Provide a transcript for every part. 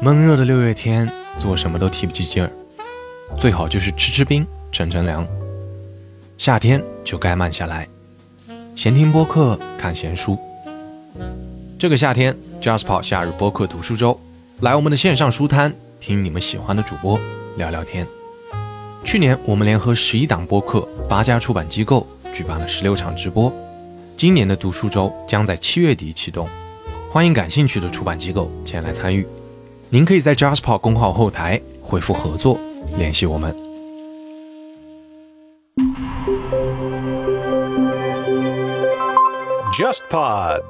闷热的六月天，做什么都提不起劲儿，最好就是吃吃冰，乘乘凉。夏天就该慢下来，闲听播客，看闲书。这个夏天，Jasper 夏日播客读书周，来我们的线上书摊，听你们喜欢的主播聊聊天。去年我们联合十一档播客、八家出版机构，举办了十六场直播。今年的读书周将在七月底启动，欢迎感兴趣的出版机构前来参与。您可以在 Jasper 公号后台回复“合作”联系我们。JustPod，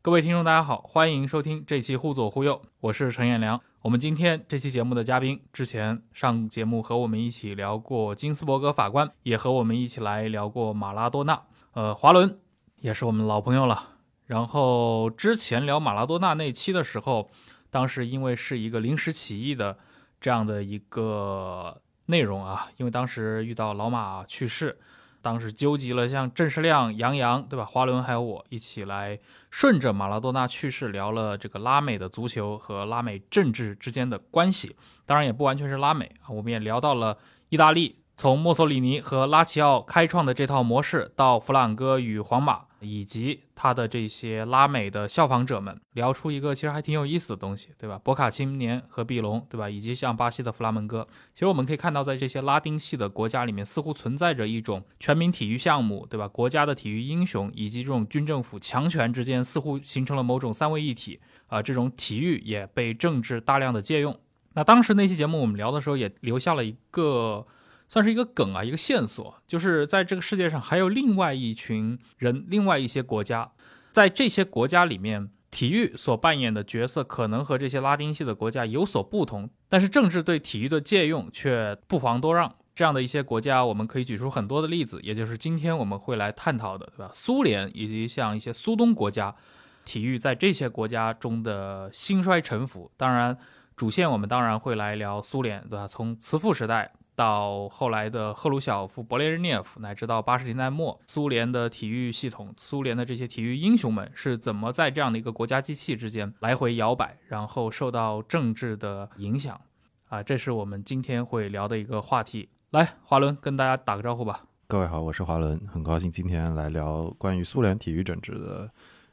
各位听众，大家好，欢迎收听这期《互左互右》，我是陈彦良。我们今天这期节目的嘉宾，之前上节目和我们一起聊过金斯伯格法官，也和我们一起来聊过马拉多纳。呃，华伦也是我们老朋友了。然后之前聊马拉多纳那期的时候，当时因为是一个临时起意的这样的一个内容啊，因为当时遇到老马去世，当时纠集了像郑世亮、杨洋，对吧？华伦还有我一起来顺着马拉多纳去世聊了这个拉美的足球和拉美政治之间的关系。当然也不完全是拉美啊，我们也聊到了意大利。从墨索里尼和拉齐奥开创的这套模式，到弗朗哥与皇马，以及他的这些拉美的效仿者们，聊出一个其实还挺有意思的东西，对吧？博卡青年和毕隆，对吧？以及像巴西的弗拉门戈，其实我们可以看到，在这些拉丁系的国家里面，似乎存在着一种全民体育项目，对吧？国家的体育英雄以及这种军政府强权之间，似乎形成了某种三位一体啊。这种体育也被政治大量的借用。那当时那期节目我们聊的时候，也留下了一个。算是一个梗啊，一个线索，就是在这个世界上还有另外一群人，另外一些国家，在这些国家里面，体育所扮演的角色可能和这些拉丁系的国家有所不同，但是政治对体育的借用却不遑多让。这样的一些国家，我们可以举出很多的例子，也就是今天我们会来探讨的，对吧？苏联以及像一些苏东国家，体育在这些国家中的兴衰沉浮。当然，主线我们当然会来聊苏联，对吧？从慈父时代。到后来的赫鲁晓夫、勃列日涅夫，乃至到八十年代末，苏联的体育系统、苏联的这些体育英雄们是怎么在这样的一个国家机器之间来回摇摆，然后受到政治的影响？啊，这是我们今天会聊的一个话题。来，华伦跟大家打个招呼吧。各位好，我是华伦，很高兴今天来聊关于苏联体育政治的。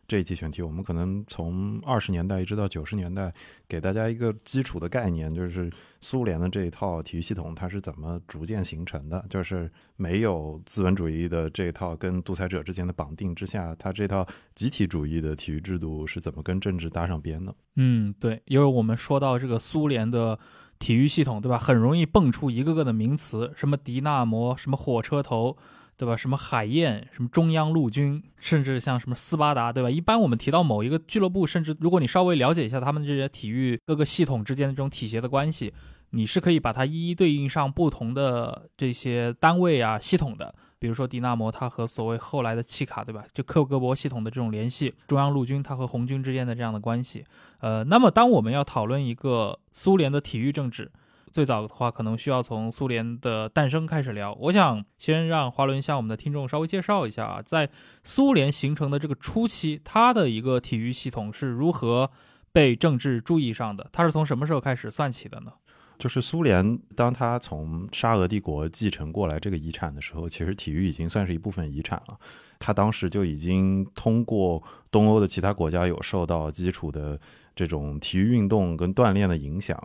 这一期选题，我们可能从二十年代一直到九十年代，给大家一个基础的概念，就是苏联的这一套体育系统它是怎么逐渐形成的，就是没有资本主义的这一套跟独裁者之间的绑定之下，它这套集体主义的体育制度是怎么跟政治搭上边的？嗯，对，因为我们说到这个苏联的体育系统，对吧？很容易蹦出一个个的名词，什么迪纳摩，什么火车头。对吧？什么海燕，什么中央陆军，甚至像什么斯巴达，对吧？一般我们提到某一个俱乐部，甚至如果你稍微了解一下他们这些体育各个系统之间的这种体协的关系，你是可以把它一一对应上不同的这些单位啊系统的。比如说迪纳摩，它和所谓后来的契卡，对吧？就克格勃系统的这种联系，中央陆军它和红军之间的这样的关系。呃，那么当我们要讨论一个苏联的体育政治。最早的话，可能需要从苏联的诞生开始聊。我想先让华伦向我们的听众稍微介绍一下啊，在苏联形成的这个初期，它的一个体育系统是如何被政治注意上的？它是从什么时候开始算起的呢？就是苏联，当他从沙俄帝国继承过来这个遗产的时候，其实体育已经算是一部分遗产了。他当时就已经通过东欧的其他国家有受到基础的。这种体育运动跟锻炼的影响，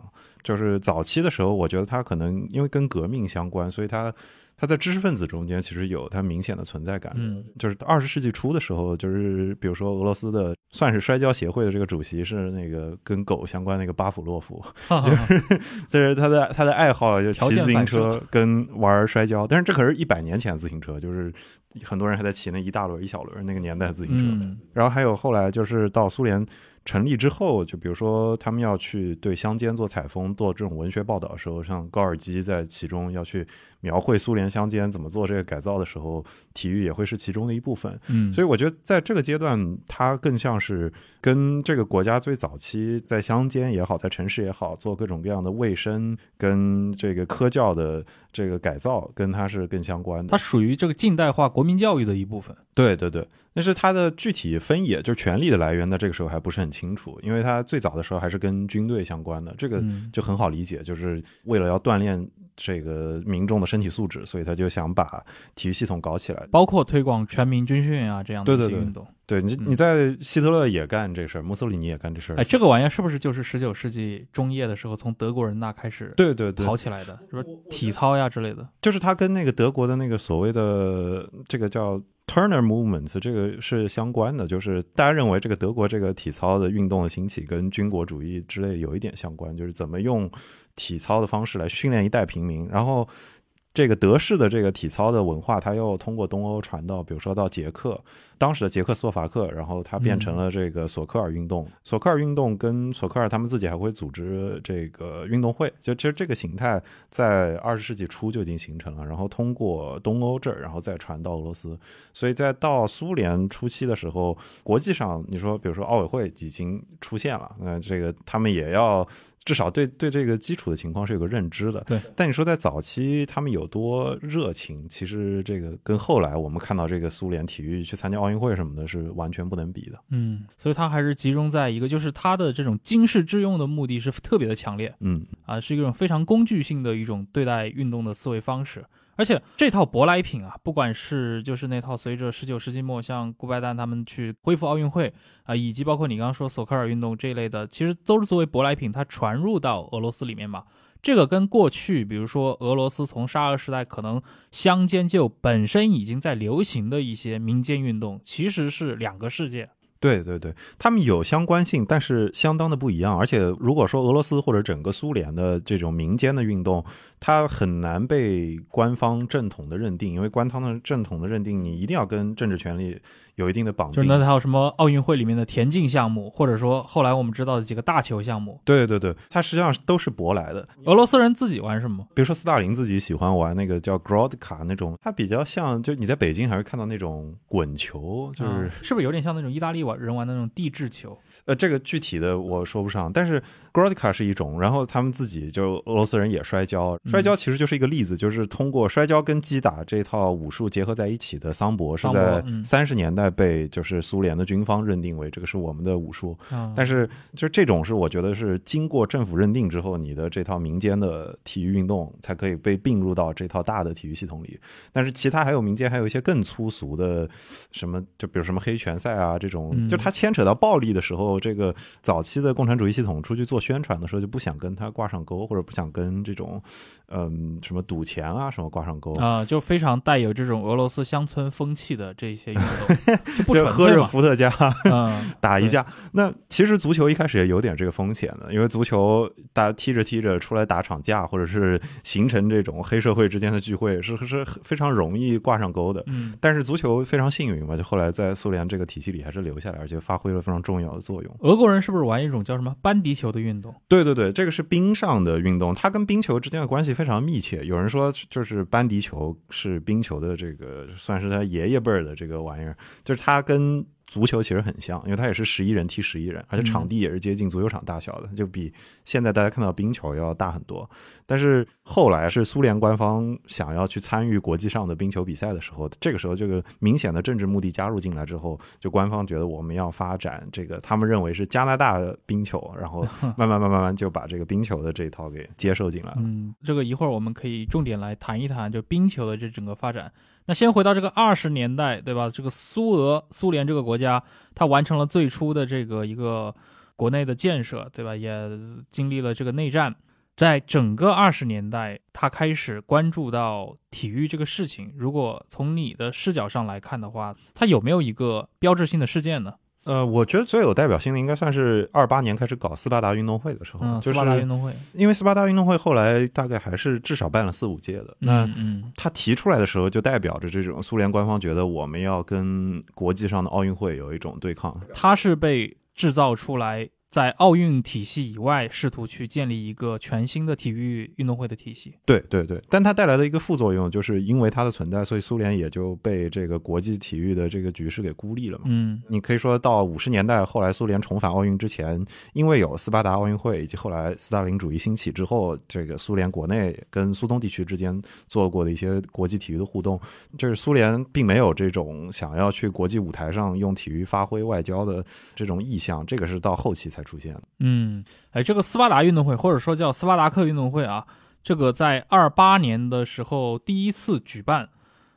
就是早期的时候，我觉得他可能因为跟革命相关，所以他他在知识分子中间其实有他明显的存在感。嗯，就是二十世纪初的时候，就是比如说俄罗斯的算是摔跤协会的这个主席是那个跟狗相关那个巴甫洛夫，就是就是他的他的爱好就骑自行车跟玩摔跤，但是这可是一百年前自行车，就是很多人还在骑那一大轮一小轮那个年代自行车。然后还有后来就是到苏联。成立之后，就比如说他们要去对乡间做采风、做这种文学报道的时候，像高尔基在其中要去描绘苏联乡间怎么做这个改造的时候，体育也会是其中的一部分。嗯，所以我觉得在这个阶段，它更像是跟这个国家最早期在乡间也好，在城市也好，做各种各样的卫生跟这个科教的这个改造，跟它是更相关的。它属于这个近代化国民教育的一部分。对对对。但是它的具体分野，就是权力的来源，呢，这个时候还不是很清楚，因为它最早的时候还是跟军队相关的，这个就很好理解，就是为了要锻炼。这个民众的身体素质，所以他就想把体育系统搞起来，包括推广全民军训啊这样的一些运动。对你，你在希特勒也干这事儿，墨索里尼也干这事儿。哎，这个玩意儿是不是就是十九世纪中叶的时候从德国人那开始对对对跑起来的，是不是体操呀之类的？就是他跟那个德国的那个所谓的这个叫 Turner Movements 这个是相关的，就是大家认为这个德国这个体操的运动的兴起跟军国主义之类有一点相关，就是怎么用。体操的方式来训练一代平民，然后这个德式的这个体操的文化，它又通过东欧传到，比如说到捷克。当时的捷克斯洛伐克，然后它变成了这个索科尔运动。索科尔运动跟索科尔他们自己还会组织这个运动会，就其实这个形态在二十世纪初就已经形成了，然后通过东欧这儿，然后再传到俄罗斯。所以在到苏联初期的时候，国际上你说，比如说奥委会已经出现了，那这个他们也要至少对对这个基础的情况是有个认知的。对。但你说在早期他们有多热情，其实这个跟后来我们看到这个苏联体育去参加。奥运会什么的，是完全不能比的。嗯，所以它还是集中在一个，就是它的这种经世致用的目的是特别的强烈。嗯，啊，是一种非常工具性的一种对待运动的思维方式。而且这套舶来品啊，不管是就是那套随着十九世纪末像顾拜旦他们去恢复奥运会啊，以及包括你刚刚说索科尔运动这一类的，其实都是作为舶来品，它传入到俄罗斯里面嘛。这个跟过去，比如说俄罗斯从沙俄时代可能乡间就本身已经在流行的一些民间运动，其实是两个世界。对对对，他们有相关性，但是相当的不一样。而且如果说俄罗斯或者整个苏联的这种民间的运动，它很难被官方正统的认定，因为官方的正统的认定，你一定要跟政治权力。有一定的绑定，就是那还有什么奥运会里面的田径项目，或者说后来我们知道的几个大球项目。对对对，它实际上都是舶来的。俄罗斯人自己玩什么？比如说斯大林自己喜欢玩那个叫 Grodka 那种，它比较像，就你在北京还会看到那种滚球，就是是不是有点像那种意大利玩人玩的那种地质球？呃，这个具体的我说不上，但是 Grodka 是一种，然后他们自己就俄罗斯人也摔跤，摔跤其实就是一个例子，就是通过摔跤跟击打这套武术结合在一起的桑博是在三十年代被就是。苏联的军方认定为这个是我们的武术，但是就这种是我觉得是经过政府认定之后，你的这套民间的体育运动才可以被并入到这套大的体育系统里。但是其他还有民间还有一些更粗俗的，什么就比如什么黑拳赛啊这种，就它牵扯到暴力的时候，这个早期的共产主义系统出去做宣传的时候就不想跟它挂上钩，或者不想跟这种嗯什么赌钱啊什么挂上钩啊，就非常带有这种俄罗斯乡村风气的这些运动，就不纯粹。伏特加，打一架。那其实足球一开始也有点这个风险的，因为足球大家踢着踢着出来打场架，或者是形成这种黑社会之间的聚会，是是非常容易挂上钩的。嗯，但是足球非常幸运嘛，就后来在苏联这个体系里还是留下来，而且发挥了非常重要的作用。俄国人是不是玩一种叫什么班迪球的运动？对对对，这个是冰上的运动，它跟冰球之间的关系非常密切。有人说，就是班迪球是冰球的这个算是他爷爷辈儿的这个玩意儿，就是它跟。足球其实很像，因为它也是十一人踢十一人，而且场地也是接近足球场大小的，就比现在大家看到冰球要大很多。但是后来是苏联官方想要去参与国际上的冰球比赛的时候，这个时候这个明显的政治目的加入进来之后，就官方觉得我们要发展这个，他们认为是加拿大的冰球，然后 慢慢慢慢慢就把这个冰球的这一套给接受进来了。嗯，这个一会儿我们可以重点来谈一谈，就冰球的这整个发展。那先回到这个二十年代，对吧？这个苏俄、苏联这个国家，它完成了最初的这个一个国内的建设，对吧？也经历了这个内战，在整个二十年代，它开始关注到体育这个事情。如果从你的视角上来看的话，它有没有一个标志性的事件呢？呃，我觉得最有代表性的应该算是二八年开始搞斯巴达运动会的时候，斯巴达运动会，因为斯巴达运动会后来大概还是至少办了四五届的。那他提出来的时候，就代表着这种苏联官方觉得我们要跟国际上的奥运会有一种对抗。它是被制造出来。在奥运体系以外，试图去建立一个全新的体育运动会的体系。对对对，但它带来的一个副作用，就是因为它的存在，所以苏联也就被这个国际体育的这个局势给孤立了嘛。嗯，你可以说到五十年代，后来苏联重返奥运之前，因为有斯巴达奥运会以及后来斯大林主义兴起之后，这个苏联国内跟苏东地区之间做过的一些国际体育的互动，就是苏联并没有这种想要去国际舞台上用体育发挥外交的这种意向，这个是到后期才出现了。嗯，哎，这个斯巴达运动会或者说叫斯巴达克运动会啊，这个在二八年的时候第一次举办。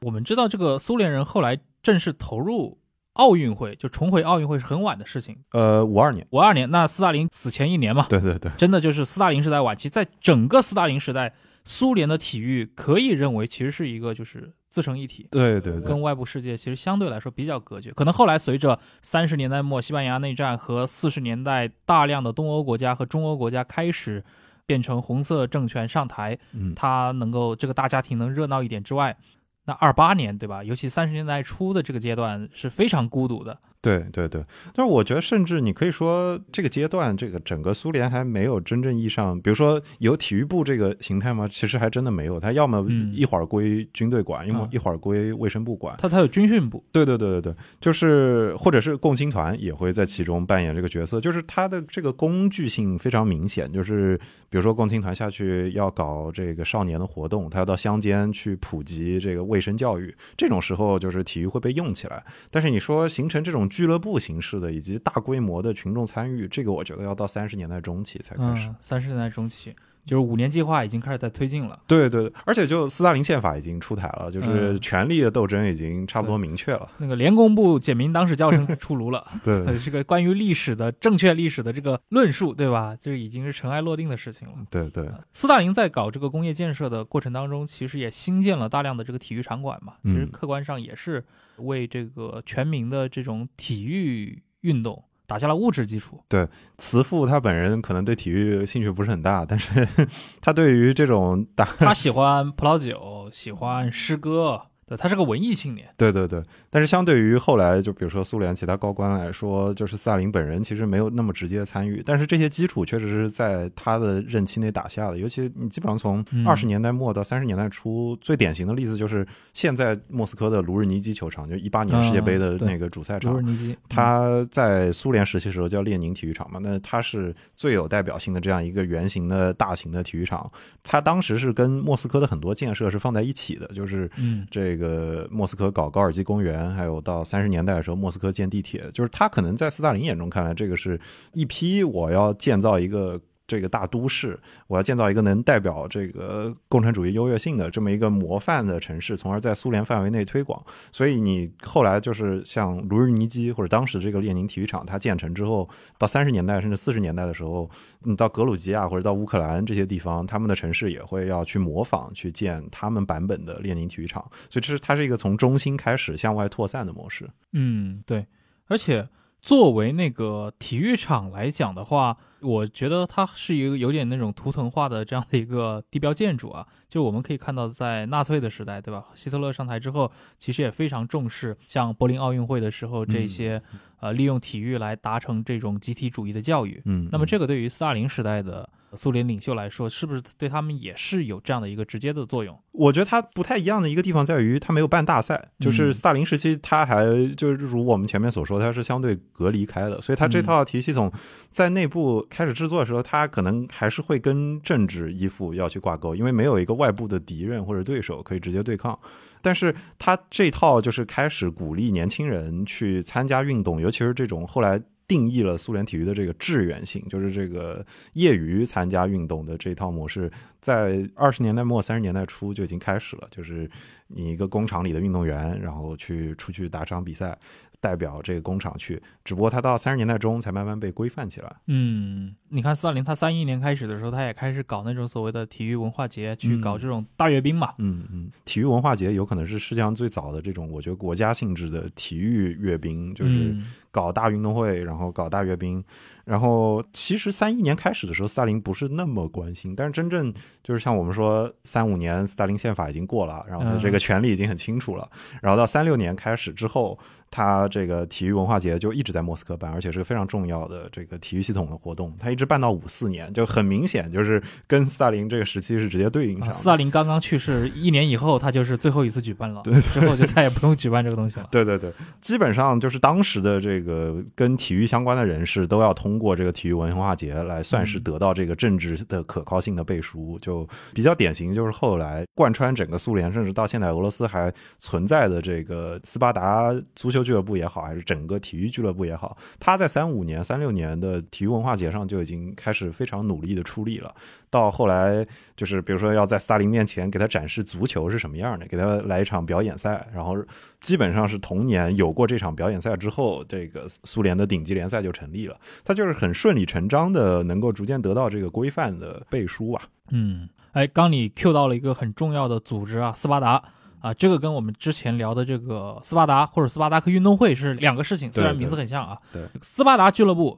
我们知道，这个苏联人后来正式投入奥运会，就重回奥运会是很晚的事情。呃，五二年，五二年，那斯大林死前一年嘛。对对对，真的就是斯大林时代晚期，在整个斯大林时代，苏联的体育可以认为其实是一个就是自成一体。对对对，跟外部世界其实相对来说比较隔绝。可能后来随着三十年代末西班牙内战和四十年代大量的东欧国家和中欧国家开始变成红色政权上台，嗯，它能够这个大家庭能热闹一点之外，那二八年对吧？尤其三十年代初的这个阶段是非常孤独的。对对对，但是我觉得，甚至你可以说，这个阶段，这个整个苏联还没有真正意义上，比如说有体育部这个形态吗？其实还真的没有。它要么嗯一会儿归军队管，要么啊一会儿归卫生部管。它它有军训部，对对对对对，就是或者是共青团也会在其中扮演这个角色，就是它的这个工具性非常明显。就是比如说共青团下去要搞这个少年的活动，他要到乡间去普及这个卫生教育，这种时候就是体育会被用起来。但是你说形成这种俱乐部形式的以及大规模的群众参与，这个我觉得要到三十年代中期才开始。三十年代中期，就是五年计划已经开始在推进了。对对，对而且就斯大林宪法已经出台了，就是嗯权力的斗争已经差不多明确了。那个联工部简明党史教程出炉了，对呃，这个关于历史的正确历史的这个论述，对吧？这已经是尘埃落定的事情了。对对，斯大林在搞这个工业建设的过程当中，其实也新建了大量的这个体育场馆嘛。其实嗯客观上也是为这个全民的这种体育运动打下了物质基础。对慈父他本人可能对体育兴趣不是很大，但是 他对于这种打，他喜欢葡萄酒，喜欢诗歌，对，他是个文艺青年。对对对，但是相对于后来就比如说苏联其他高官来说，就是斯大林本人其实没有那么直接参与，但是这些基础确实是在他的任期内打下的。尤其你基本上从嗯二十年代末到三十年代初，最典型的例子就是现在莫斯科的卢日尼基球场，就一八年世界杯的那个主赛场卢日。尼基，它在苏联时期时候叫列宁体育场嘛，那它是最有代表性的这样一个圆形的大型的体育场。它当时是跟莫斯科的很多建设是放在一起的，就是嗯这个这个莫斯科搞高尔基公园，还有到三十年代的时候莫斯科建地铁，就是他可能在斯大林眼中看来，这个是一批我要建造一个。这个大都市，我要建造一个能代表这个共产主义优越性的这么一个模范的城市，从而在苏联范围内推广。所以你后来就是像卢日尼基或者当时这个列宁体育场，它建成之后，到三十年代甚至四十年代的时候，你到格鲁吉亚或者到乌克兰这些地方，他们的城市也会要去模仿去建他们版本的列宁体育场。所以这是它是一个从中心开始向外扩散的模式。嗯，对，而且作为那个体育场来讲的话，我觉得它是一个有点那种图腾化的这样的一个地标建筑啊。就我们可以看到，在纳粹的时代，对吧？希特勒上台之后，其实也非常重视像柏林奥运会的时候这些、呃利用体育来达成这种集体主义的教育。嗯，那么这个对于斯大林时代的苏联领袖来说，是不是对他们也是有这样的一个直接的作用？我觉得它不太一样的一个地方在于，它没有办大赛。就是嗯斯大林时期，它还就是如我们前面所说，它是相对隔离开的，所以它这嗯套体系统在内部开始制作的时候，它可能还是会跟政治依附要去挂钩，因为没有一个外部的敌人或者对手可以直接对抗。但是它这套就是开始鼓励年轻人去参加运动，尤其是这种后来。定义了苏联体育的这个志愿性，就是这个业余参加运动的这套模式，在二十年代末三十年代初就已经开始了。就是你一个工厂里的运动员，然后去出去打场比赛，代表这个工厂去。只不过他到三十年代中才慢慢被规范起来。嗯，你看斯大林他三一年开始的时候，他也开始搞那种所谓的体育文化节，去搞这种大阅兵嘛。嗯嗯，体育文化节有可能是世界上最早的这种，我觉得国家性质的体育阅兵，就是嗯搞大运动会，然后搞大阅兵。然后其实三一年开始的时候，斯大林不是那么关心，但是真正就是像我们说，三五年斯大林宪法已经过了，然后他这个权利已经很清楚了。然后到三六年开始之后，他这个体育文化节就一直在莫斯科办，而且是个非常重要的这个体育系统的活动。他一直办到五四年，就很明显就是跟斯大林这个时期是直接对应上。斯大林刚刚去世一年以后，他就是最后一次举办了，对，之后就再也不用举办这个东西了。对对对，基本上就是当时的这个跟体育相关的人士都要通过这个体育文化节来算是得到这个政治的可靠性的背书。就比较典型，就是后来贯穿整个苏联，甚至到现在俄罗斯还存在的这个斯巴达足球俱乐部也好，还是整个体育俱乐部也好，他在三五年、三六年的体育文化节上就已经开始非常努力的出力了。到后来，就是比如说要在斯大林面前给他展示足球是什么样的，给他来一场表演赛，然后基本上是同年有过这场表演赛之后，这个苏联的顶级联赛就成立了。他就是很顺理成章的能够逐渐得到这个规范的背书啊。嗯，哎，刚你 Q 到了一个很重要的组织啊，斯巴达。啊，这个跟我们之前聊的这个斯巴达或者斯巴达克运动会是两个事情，虽然名字很像啊。对，斯巴达俱乐部。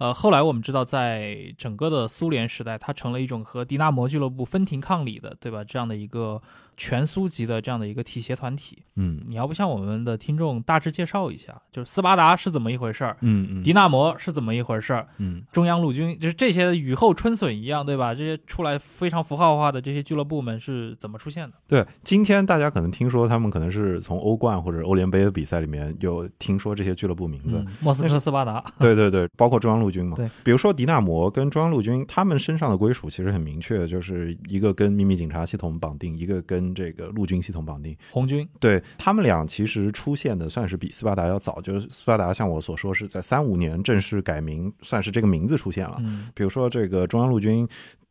呃，后来我们知道，在整个的苏联时代，它成了一种和迪纳摩俱乐部分庭抗礼的，对吧？这样的一个全苏级的这样的一个体协团体。嗯，你要不向我们的听众大致介绍一下，就是斯巴达是怎么一回事儿？嗯嗯，迪纳摩是怎么一回事儿？嗯，中央陆军就是这些雨后春笋一样，对吧？这些出来非常符号化的这些俱乐部们是怎么出现的？对，今天大家可能听说他们可能是从欧冠或者欧联杯的比赛里面有听说这些俱乐部名字，莫斯科斯巴达。对对对，包括中央陆军嘛。对，比如说。迪纳摩跟中央陆军，他们身上的归属其实很明确，就是一个跟秘密警察系统绑定，一个跟这个陆军系统绑定。红军对他们俩其实出现的算是比斯巴达要早，就是斯巴达像我所说是在三五年正式改名，算是这个名字出现了。嗯，比如说这个中央陆军。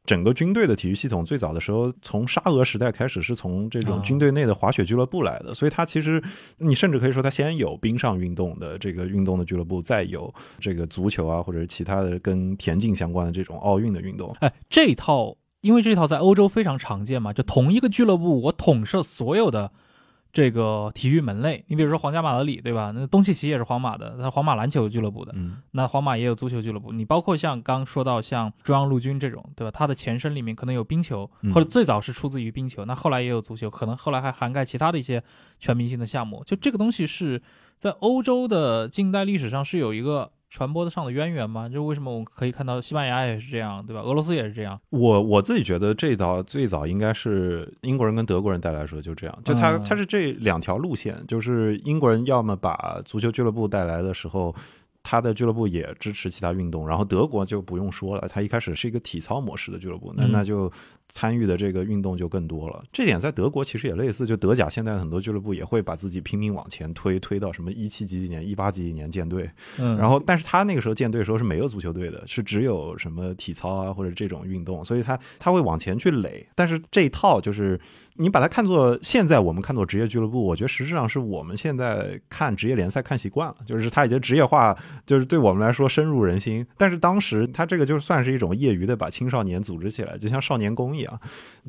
整个军队的体育系统最早的时候，从沙俄时代开始是从这种军队内的滑雪俱乐部来的，所以它其实你甚至可以说它先有冰上运动的这个运动的俱乐部，再有这个足球啊或者是其他的跟田径相关的这种奥运的运动。哎，这套因为这套在欧洲非常常见嘛，就同一个俱乐部我统摄所有的。这个体育门类，你比如说皇家马德里，对吧？那东契奇也是皇马的，他皇马篮球俱乐部的。嗯，那皇马也有足球俱乐部。你包括像刚说到像中央陆军这种，对吧？它的前身里面可能有冰球，或者最早是出自于冰球，那后来也有足球，可能后来还涵盖其他的一些全明星的项目。就这个东西是在欧洲的近代历史上是有一个。传播的上的渊源吗？就为什么我们可以看到西班牙也是这样，对吧？俄罗斯也是这样。我我自己觉得这道最早应该是英国人跟德国人带来的时候就这样，就他他是这两条路线，就是英国人要么把足球俱乐部带来的时候。他的俱乐部也支持其他运动，然后德国就不用说了，他一开始是一个体操模式的俱乐部，那那就参与的这个运动就更多了。这点在德国其实也类似，就德甲现在很多俱乐部也会把自己拼命往前推，推到什么一七几几年、一八几几年建队，嗯，然后但是他那个时候建队的时候是没有足球队的，是只有什么体操啊或者这种运动，所以他他会往前去垒。但是这一套就是你把它看作现在我们看作职业俱乐部，我觉得实质上是我们现在看职业联赛看习惯了，就是它已经职业化。就是对我们来说深入人心，但是当时它这个就算是一种业余的把青少年组织起来，就像少年宫一样。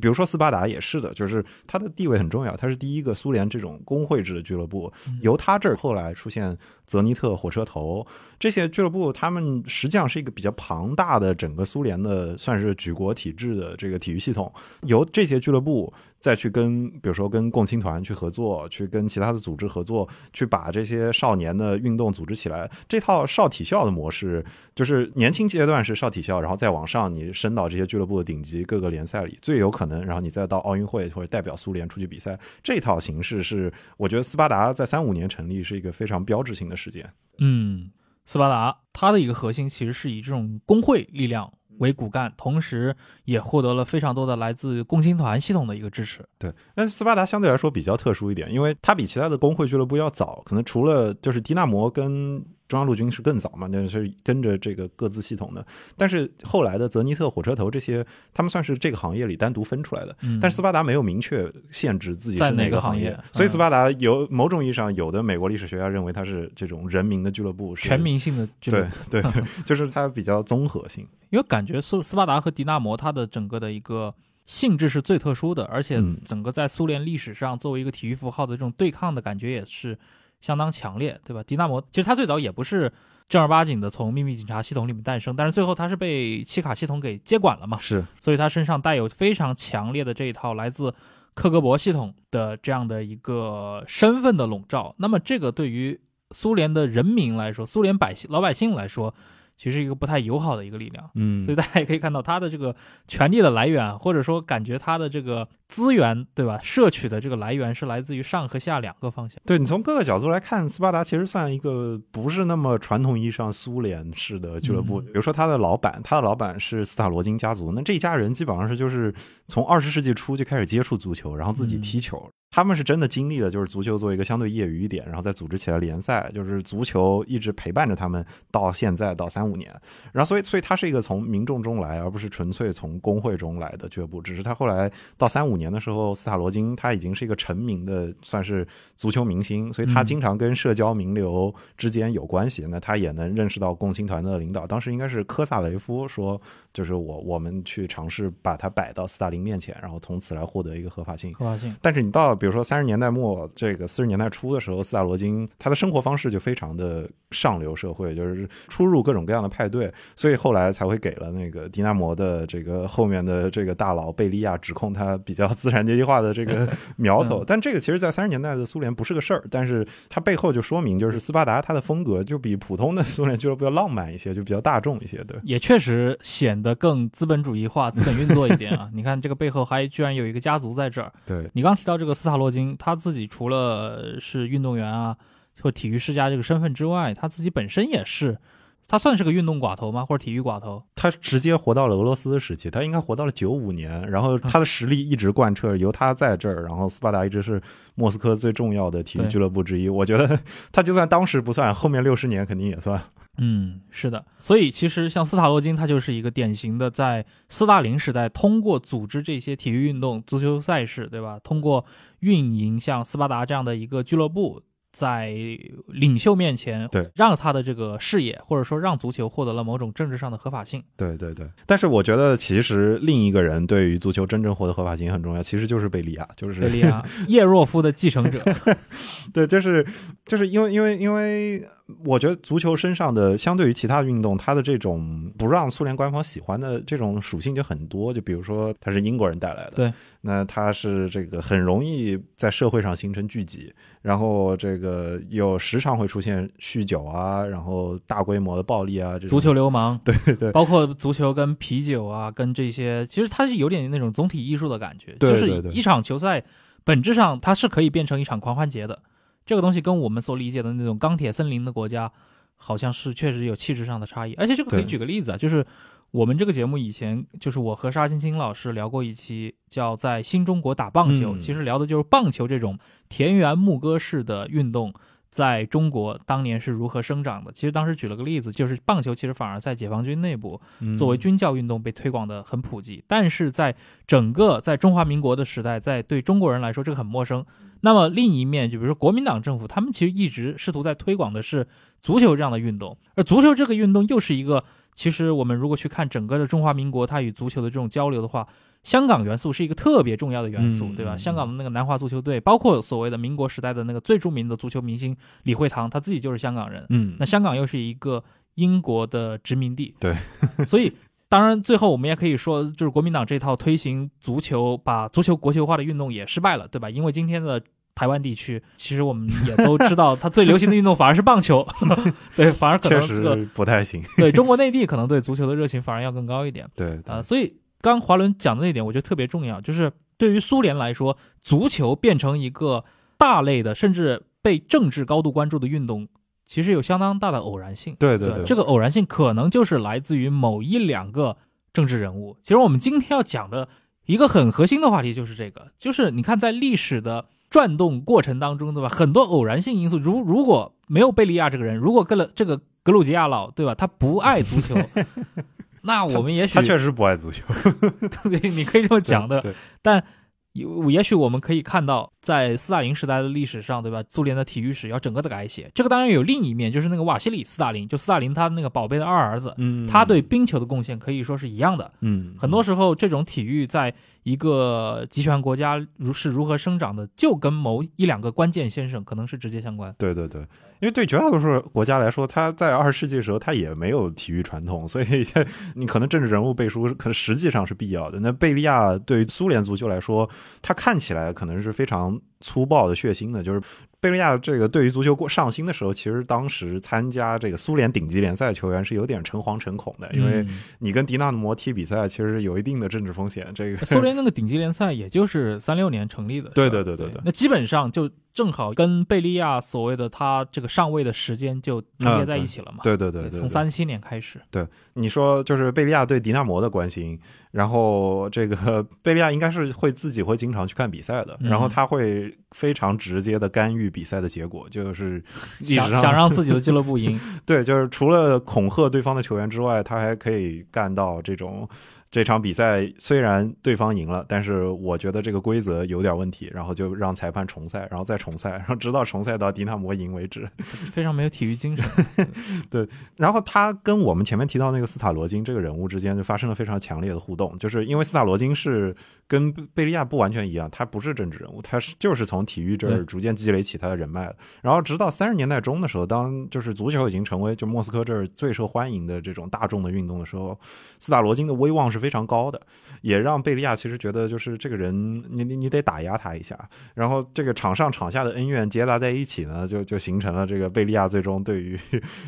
比如说斯巴达也是的，就是它的地位很重要，它是第一个苏联这种工会制的俱乐部，由他这儿后来出现。泽尼特、火车头这些俱乐部，他们实际上是一个比较庞大的整个苏联的，算是举国体制的这个体育系统。由这些俱乐部再去跟，比如说跟共青团去合作，去跟其他的组织合作，去把这些少年的运动组织起来。这套少体校的模式，就是年轻阶段是少体校，然后再往上，你升到这些俱乐部的顶级各个联赛里，最有可能，然后你再到奥运会或者代表苏联出去比赛。这套形式是，我觉得斯巴达在三五年成立是一个非常标志性的。事件，嗯，斯巴达它的一个核心其实是以这种工会力量为骨干，同时也获得了非常多的来自共青团系统的一个支持。对，但是斯巴达相对来说比较特殊一点，因为它比其他的工会俱乐部要早，可能除了就是迪纳摩跟。中央陆军是更早嘛，那是跟着这个各自系统的。但是后来的泽尼特、火车头这些，他们算是这个行业里单独分出来的。但是斯巴达没有明确限制自己是哪个行业，所以斯巴达有某种意义上，有的美国历史学家认为它是这种人民的俱乐部，全民性的俱乐部。对 对对，就是它比较综合性。因为感觉斯斯巴达和迪纳摩它的整个的一个性质是最特殊的，而且整个在苏联历史上作为一个体育符号的这种对抗的感觉也是。相当强烈，对吧？迪纳摩其实他最早也不是正儿八经的从秘密警察系统里面诞生，但是最后他是被契卡系统给接管了嘛？是，所以他身上带有非常强烈的这一套来自克格勃系统的这样的一个身份的笼罩。那么这个对于苏联的人民来说，苏联百姓老百姓来说。其实一个不太友好的一个力量，嗯，所以大家也可以看到它的这个权力的来源，或者说感觉它的这个资源，对吧？摄取的这个来源是来自于上和下两个方向。对你从各个角度来看，斯巴达其实算一个不是那么传统意义上苏联式的俱乐部。比如说他的老板，他的老板是斯塔罗金家族，那这一家人基本上是就是从二十世纪初就开始接触足球，然后自己踢球。他们是真的经历了，就是足球作为一个相对业余一点，然后再组织起来联赛，就是足球一直陪伴着他们到现在到三五年，然后所以所以他是一个从民众中来，而不是纯粹从工会中来的俱乐部。只是他后来到三五年的时候，斯塔罗金他已经是一个成名的，算是足球明星，所以他经常跟社交名流之间有关系。那他也能认识到共青团的领导，当时应该是科萨雷夫说，就是我我们去尝试把他摆到斯大林面前，然后从此来获得一个合法性。合法性。但是你到。比如说三十年代末，这个四十年代初的时候，斯大罗金他的生活方式就非常的上流社会，就是出入各种各样的派对，所以后来才会给了那个迪纳摩的这个后面的这个大佬贝利亚指控他比较资产阶级化的这个 苗头。但这个其实，在三十年代的苏联不是个事儿，但是它背后就说明，就是斯巴达他的风格就比普通的苏联俱乐部要浪漫一些，就比较大众一些。对，也确实显得更资本主义化、资本运作一点啊。你看这个背后还居然有一个家族在这儿。对你刚提到这个斯。萨洛金他自己除了是运动员啊，或体育世家这个身份之外，他自己本身也是，他算是个运动寡头吗？或者体育寡头？他直接活到了俄罗斯时期，他应该活到了九五年，然后他的实力一直贯彻，由他在这儿，然后斯巴达一直是莫斯科最重要的体育俱乐部之一。我觉得 他就算当时不算，后面六十年肯定也算。嗯，是的，所以其实像斯塔洛金，他就是一个典型的在斯大林时代通过组织这些体育运动、足球赛事，对吧？通过运营像斯巴达这样的一个俱乐部。在领袖面前，对让他的这个事业，或者说让足球获得了某种政治上的合法性。对对对。但是我觉得，其实另一个人对于足球真正获得合法性很重要，其实就是贝利亚，就是贝利亚叶若夫的继承者。对，就是就是因为因为因为我觉得足球身上的相对于其他运动，它的这种不让苏联官方喜欢的这种属性就很多。就比如说，它是英国人带来的，对，那它是这个很容易在社会上形成聚集，然后这。这个有时常会出现酗酒啊，然后大规模的暴力啊，足球流氓，对对，包括足球跟啤酒啊，跟这些，其实它是有点那种总体艺术的感觉，就是一场球赛本质上它是可以变成一场狂欢节的。这个东西跟我们所理解的那种钢铁森林的国家，好像是确实有气质上的差异。而且这个可以举个例子啊，就是。我们这个节目以前就是我和沙青青老师聊过一期，叫在新中国打棒球，其实聊的就是棒球这种田园牧歌式的运动在中国当年是如何生长的。其实当时举了个例子，就是棒球其实反而在解放军内部作为军教运动被推广的很普及，但是在整个在中华民国的时代，在对中国人来说这个很陌生。那么另一面，就比如说国民党政府，他们其实一直试图在推广的是足球这样的运动，而足球这个运动又是一个。其实我们如果去看整个的中华民国，它与足球的这种交流的话，香港元素是一个特别重要的元素，对吧？香港的那个南华足球队，包括所谓的民国时代的那个最著名的足球明星李惠堂，他自己就是香港人。嗯，那香港又是一个英国的殖民地，对，所以当然最后我们也可以说，就是国民党这套推行足球、把足球国球化的运动也失败了，对吧？因为今天的。台湾地区，其实我们也都知道，它最流行的运动反而是棒球，对，反而可能这个不太行。对中国内地可能对足球的热情反而要更高一点。对啊，所以刚华伦讲的那点，我觉得特别重要，就是对于苏联来说，足球变成一个大类的，甚至被政治高度关注的运动，其实有相当大的偶然性。对对对，这个偶然性可能就是来自于某一两个政治人物。其实我们今天要讲的一个很核心的话题就是这个，就是你看在历史的。转动过程当中，对吧？很多偶然性因素，如如果没有贝利亚这个人，如果跟了这个格鲁吉亚佬，对吧？他不爱足球，那我们也许他确实不爱足球，对，你可以这么讲的，但。有，也许我们可以看到，在斯大林时代的历史上，对吧？苏联的体育史要整个的改写。这个当然有另一面，就是那个瓦西里斯大林，就斯大林他那个宝贝的二儿子，嗯，他对冰球的贡献可以说是一样的。嗯，很多时候这种体育在一个集权国家如是如何生长的，就跟某一两个关键先生可能是直接相关。对对对，因为对绝大多数国家来说，他在二十世纪的时候他也没有体育传统，所以 你可能政治人物背书，可能实际上是必要的。那贝利亚对于苏联足球来说。他看起来可能是非常粗暴的、血腥的，就是贝利亚这个对于足球过上心的时候，其实当时参加这个苏联顶级联赛球员是有点诚惶诚恐的，因为你跟迪纳摩踢比赛，其实有一定的政治风险。这个苏联那个顶级联赛也就是三六年成立的，对对对对对，那基本上就。正好跟贝利亚所谓的他这个上位的时间就重叠在一起了嘛？对对对，从三七年开始。对，你说就是贝利亚对迪纳摩的关心，然后这个贝利亚应该是会自己会经常去看比赛的，然后他会非常直接的干预比赛的结果，就是想想让自己的俱乐部赢。对，就是除了恐吓对方的球员之外，他还可以干到这种。这场比赛虽然对方赢了，但是我觉得这个规则有点问题，然后就让裁判重赛，然后再重赛，然后直到重赛到迪纳摩赢为止。非常没有体育精神。对，然后他跟我们前面提到那个斯塔罗金这个人物之间就发生了非常强烈的互动，就是因为斯塔罗金是跟贝利亚不完全一样，他不是政治人物，他是就是从体育这儿逐渐积累起他的人脉的。然后直到三十年代中的时候，当就是足球已经成为就莫斯科这儿最受欢迎的这种大众的运动的时候，斯塔罗金的威望是。非常高的，也让贝利亚其实觉得就是这个人，你你你得打压他一下，然后这个场上场下的恩怨结杂在一起呢，就就形成了这个贝利亚最终对于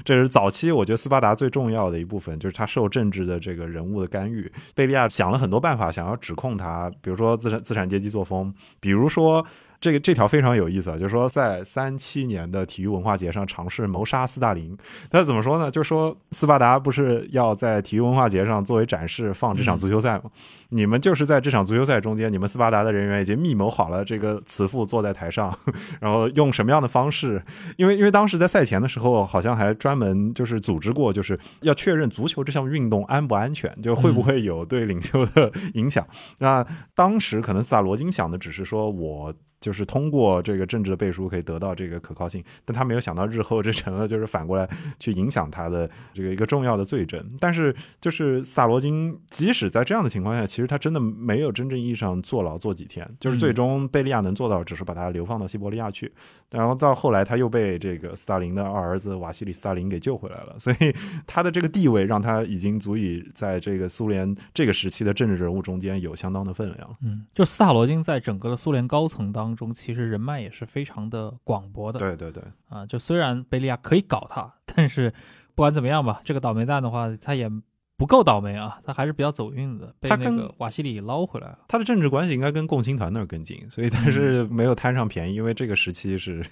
这是早期我觉得斯巴达最重要的一部分，就是他受政治的这个人物的干预。贝利亚想了很多办法，想要指控他，比如说资产资产阶级作风，比如说。这个这条非常有意思啊，就是说在三七年的体育文化节上尝试谋杀斯大林。他怎么说呢？就是说斯巴达不是要在体育文化节上作为展示放这场足球赛吗？你们就是在这场足球赛中间，你们斯巴达的人员已经密谋好了这个慈父坐在台上，然后用什么样的方式？因为因为当时在赛前的时候，好像还专门就是组织过，就是要确认足球这项运动安不安全，就会不会有对领袖的影响。那当时可能斯塔罗金想的只是说我。就是通过这个政治的背书可以得到这个可靠性，但他没有想到日后这成了就是反过来去影响他的这个一个重要的罪证。但是就是萨罗金，即使在这样的情况下，其实他真的没有真正意义上坐牢坐几天，就是最终贝利亚能做到只是把他流放到西伯利亚去，然后到后来他又被这个斯大林的二儿子瓦西里斯大林给救回来了，所以他的这个地位让他已经足以在这个苏联这个时期的政治人物中间有相当的分量。嗯，就斯塔罗金在整个的苏联高层当。中其实人脉也是非常的广博的，对对对，啊，就虽然贝利亚可以搞他，但是不管怎么样吧，这个倒霉蛋的话，他也不够倒霉啊，他还是比较走运的，被那个瓦西里捞回来了。他的政治关系应该跟共青团那儿更近，所以他是没有贪上便宜，因为这个时期是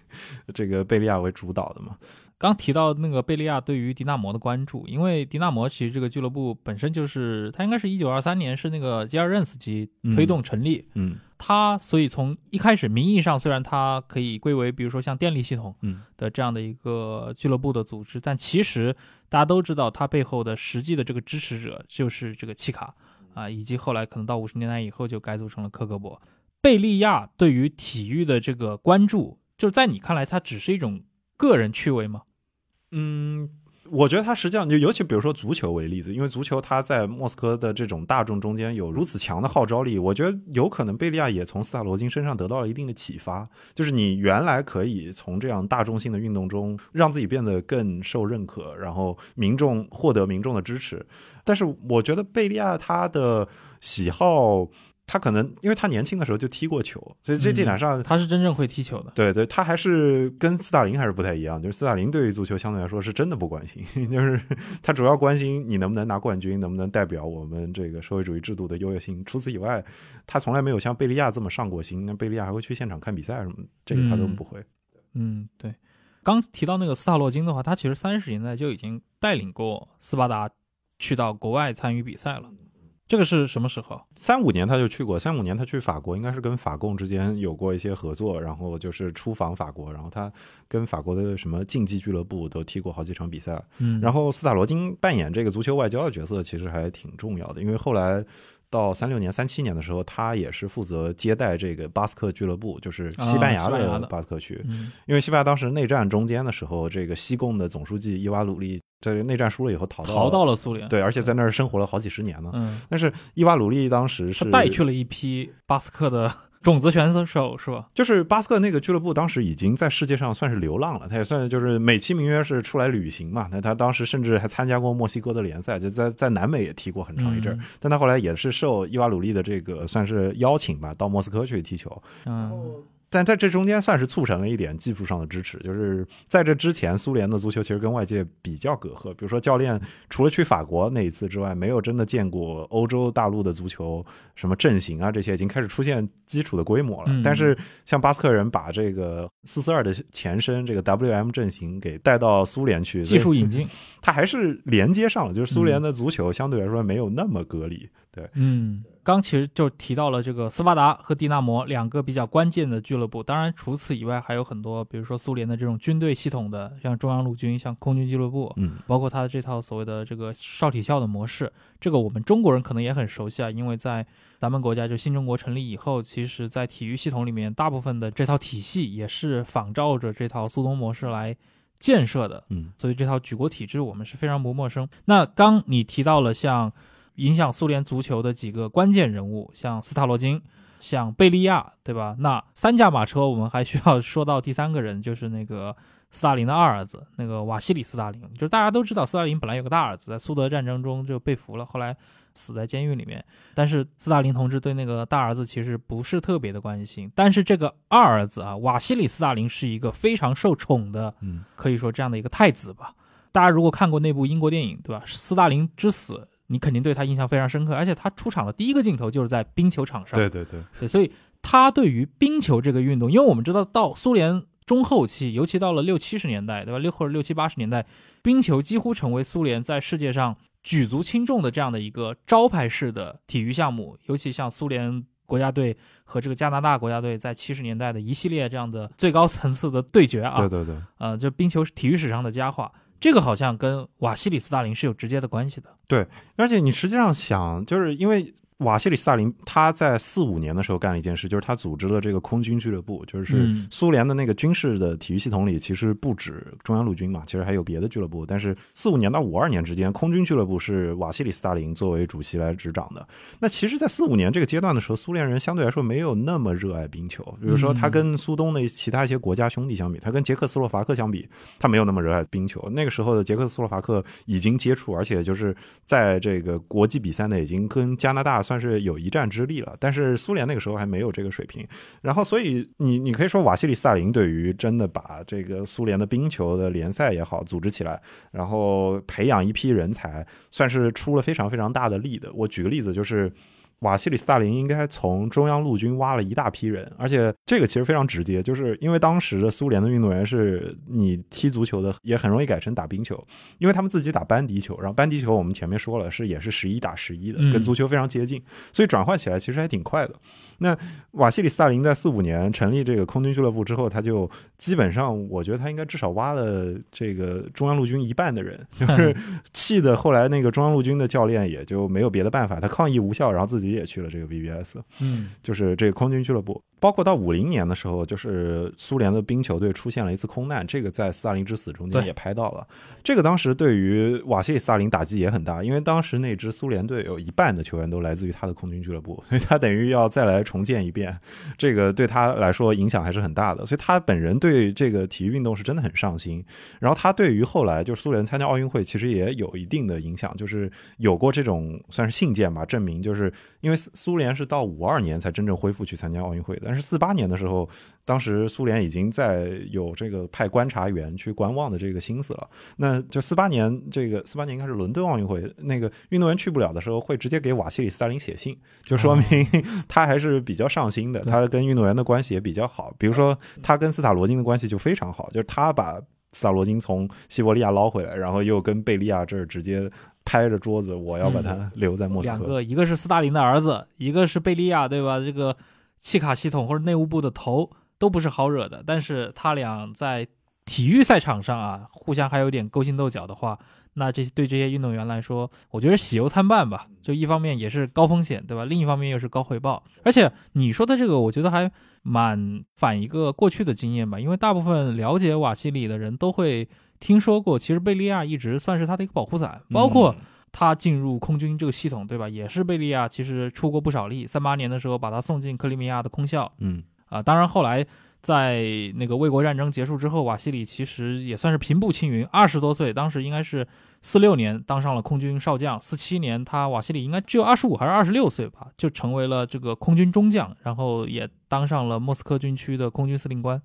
这个贝利亚为主导的嘛。刚提到那个贝利亚对于迪纳摩的关注，因为迪纳摩其实这个俱乐部本身就是，他应该是一九二三年是那个吉尔任斯基推动成立，嗯，他所以从一开始名义上虽然他可以归为比如说像电力系统的这样的一个俱乐部的组织，但其实大家都知道他背后的实际的这个支持者就是这个契卡啊，以及后来可能到五十年代以后就改组成了克格勃。贝利亚对于体育的这个关注，就是在你看来，他只是一种个人趣味吗？嗯，我觉得他实际上就尤其比如说足球为例子，因为足球它在莫斯科的这种大众中间有如此强的号召力，我觉得有可能贝利亚也从斯塔罗金身上得到了一定的启发，就是你原来可以从这样大众性的运动中让自己变得更受认可，然后民众获得民众的支持，但是我觉得贝利亚他的喜好。他可能因为他年轻的时候就踢过球，所以这这点上他是真正会踢球的。对对，他还是跟斯大林还是不太一样，就是斯大林对于足球相对来说是真的不关心，就是他主要关心你能不能拿冠军，能不能代表我们这个社会主义制度的优越性。除此以外，他从来没有像贝利亚这么上过心。那贝利亚还会去现场看比赛什么，这个他都不会。嗯，对。刚提到那个斯塔洛金的话，他其实三十年代就已经带领过斯巴达去到国外参与比赛了。这个是什么时候？三五年他就去过，三五年他去法国，应该是跟法共之间有过一些合作，然后就是出访法国，然后他跟法国的什么竞技俱乐部都踢过好几场比赛。嗯，然后斯塔罗金扮演这个足球外交的角色，其实还挺重要的，因为后来到三六年、三七年的时候，他也是负责接待这个巴斯克俱乐部，就是西班牙的巴斯克区，因为西班牙当时内战中间的时候，这个西贡的总书记伊瓦鲁利。在内战输了以后逃到逃到了苏联，对，而且在那儿生活了好几十年呢。嗯，但是伊瓦鲁利当时是带去了一批巴斯克的种子选手，是吧？就是巴斯克那个俱乐部当时已经在世界上算是流浪了，他也算就是美其名曰是出来旅行嘛。那他当时甚至还参加过墨西哥的联赛，就在在南美也踢过很长一阵儿。但他后来也是受伊瓦鲁利的这个算是邀请吧，到莫斯科去踢球。嗯。但在这中间算是促成了一点技术上的支持，就是在这之前，苏联的足球其实跟外界比较隔阂。比如说，教练除了去法国那一次之外，没有真的见过欧洲大陆的足球什么阵型啊，这些已经开始出现基础的规模了。但是，像巴斯克人把这个四四二的前身这个 WM 阵型给带到苏联去，技术引进，它还是连接上了，就是苏联的足球相对来说没有那么隔离。对，嗯。刚其实就提到了这个斯巴达和迪纳摩两个比较关键的俱乐部，当然除此以外还有很多，比如说苏联的这种军队系统的，像中央陆军、像空军俱乐部，嗯，包括他的这套所谓的这个少体校的模式，这个我们中国人可能也很熟悉啊，因为在咱们国家就新中国成立以后，其实在体育系统里面，大部分的这套体系也是仿照着这套苏东模式来建设的，嗯，所以这套举国体制我们是非常不陌生。那刚你提到了像。影响苏联足球的几个关键人物，像斯塔罗金，像贝利亚，对吧？那三驾马车，我们还需要说到第三个人，就是那个斯大林的二儿子，那个瓦西里斯大林。就是大家都知道，斯大林本来有个大儿子，在苏德战争中就被俘了，后来死在监狱里面。但是斯大林同志对那个大儿子其实不是特别的关心。但是这个二儿子啊，瓦西里斯大林是一个非常受宠的，嗯，可以说这样的一个太子吧。大家如果看过那部英国电影，对吧？斯大林之死。你肯定对他印象非常深刻，而且他出场的第一个镜头就是在冰球场上。对对对对，所以他对于冰球这个运动，因为我们知道到苏联中后期，尤其到了六七十年代，对吧？六或者六七八十年代，冰球几乎成为苏联在世界上举足轻重的这样的一个招牌式的体育项目。尤其像苏联国家队和这个加拿大国家队在七十年代的一系列这样的最高层次的对决啊，对对对，呃，就冰球是体育史上的佳话。这个好像跟瓦西里斯大林是有直接的关系的。对，而且你实际上想，就是因为。瓦西里斯大林他在四五年的时候干了一件事，就是他组织了这个空军俱乐部。就是苏联的那个军事的体育系统里，其实不止中央陆军嘛，其实还有别的俱乐部。但是四五年到五二年之间，空军俱乐部是瓦西里斯大林作为主席来执掌的。那其实，在四五年这个阶段的时候，苏联人相对来说没有那么热爱冰球。比如说，他跟苏东的其他一些国家兄弟相比，他跟捷克斯洛伐克相比，他没有那么热爱冰球。那个时候的捷克斯洛伐克已经接触，而且就是在这个国际比赛呢，已经跟加拿大。算是有一战之力了，但是苏联那个时候还没有这个水平。然后，所以你你可以说，瓦西里斯大林对于真的把这个苏联的冰球的联赛也好组织起来，然后培养一批人才，算是出了非常非常大的力的。我举个例子，就是。瓦西里斯大林应该从中央陆军挖了一大批人，而且这个其实非常直接，就是因为当时的苏联的运动员是你踢足球的，也很容易改成打冰球，因为他们自己打班迪球，然后班迪球我们前面说了是也是十一打十一的，跟足球非常接近，所以转换起来其实还挺快的。那瓦西里斯大林在四五年成立这个空军俱乐部之后，他就基本上我觉得他应该至少挖了这个中央陆军一半的人，就是气的后来那个中央陆军的教练也就没有别的办法，他抗议无效，然后自己。也去了这个 VBS，嗯，就是这个空军俱乐部。包括到五零年的时候，就是苏联的冰球队出现了一次空难，这个在斯大林之死中间也拍到了。这个当时对于瓦西里斯大林打击也很大，因为当时那支苏联队有一半的球员都来自于他的空军俱乐部，所以他等于要再来重建一遍，这个对他来说影响还是很大的。所以他本人对这个体育运动是真的很上心。然后他对于后来就苏联参加奥运会，其实也有一定的影响，就是有过这种算是信件吧，证明就是因为苏联是到五二年才真正恢复去参加奥运会。但是四八年的时候，当时苏联已经在有这个派观察员去观望的这个心思了。那就四八年，这个四八年应该是伦敦奥运会，那个运动员去不了的时候，会直接给瓦西里斯大林写信，就说明 他还是比较上心的，他跟运动员的关系也比较好。比如说，他跟斯塔罗金的关系就非常好，就是他把斯塔罗金从西伯利亚捞回来，然后又跟贝利亚这儿直接拍着桌子，我要把他留在莫斯科。两个，一个是斯大林的儿子，一个是贝利亚，对吧？这个。契卡系统或者内务部的头都不是好惹的，但是他俩在体育赛场上啊，互相还有点勾心斗角的话，那这对这些运动员来说，我觉得喜忧参半吧。就一方面也是高风险，对吧？另一方面又是高回报。而且你说的这个，我觉得还蛮反一个过去的经验吧，因为大部分了解瓦西里的人都会听说过，其实贝利亚一直算是他的一个保护伞，包括。他进入空军这个系统，对吧？也是贝利亚其实出过不少力。三八年的时候，把他送进克里米亚的空校。嗯啊，当然后来在那个卫国战争结束之后，瓦西里其实也算是平步青云，二十多岁，当时应该是四六年当上了空军少将，四七年他瓦西里应该只有二十五还是二十六岁吧，就成为了这个空军中将，然后也当上了莫斯科军区的空军司令官，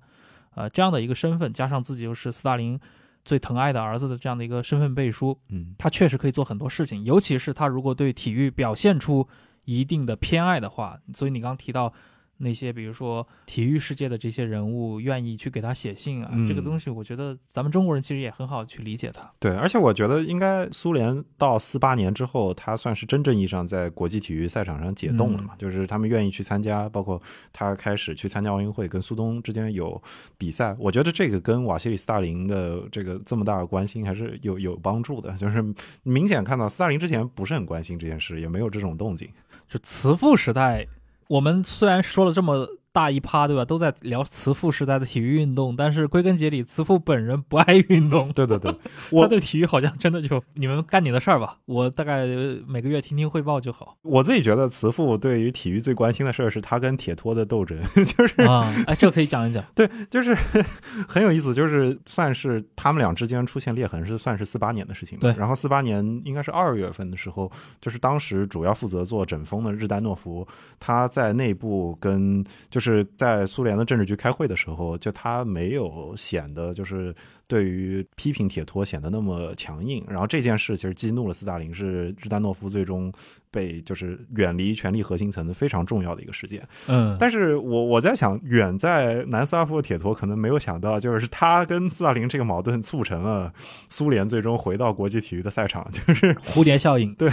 呃，这样的一个身份，加上自己又是斯大林最疼爱的儿子的这样的一个身份背书，嗯，他确实可以做很多事情，尤其是他如果对体育表现出一定的偏爱的话，所以你刚刚提到。那些比如说体育世界的这些人物愿意去给他写信啊，嗯这个东西我觉得咱们中国人其实也很好去理解他。对，而且我觉得应该苏联到四八年之后，他算是真正意义上在国际体育赛场上解冻了嘛，就是他们愿意去参加，包括他开始去参加奥运会，跟苏东之间有比赛。我觉得这个跟瓦西里斯大林的这个这么大的关心还是有有帮助的，就是明显看到斯大林之前不是很关心这件事，也没有这种动静。就慈父时代，我们虽然说了这么大一趴，对吧？都在聊慈父时代的体育运动，但是归根结底，慈父本人不爱运动。对对对，他我对体育好像真的就你们干你的事儿吧，我大概每个月听听汇报就好我自己觉得慈父对于体育最关心的事儿是他跟铁托的斗争，就是啊。哎，这可以讲一讲。对，就是很有意思，就是算是他们俩之间出现裂痕是算是四八年的事情。对然后四八年应该是二月份的时候，就是当时主要负责做整风的日丹诺夫，他在内部跟就是是在苏联的政治局开会的时候，就他没有显得就是对于批评铁托显得那么强硬。然后这件事其实激怒了斯大林，是日丹诺夫最终被就是远离权力核心层的非常重要的一个事件。嗯，但是我我在想，远在南斯拉夫的铁托可能没有想到，就是他跟斯大林这个矛盾促成了苏联最终回到国际体育的赛场，就是蝴蝶效应。对，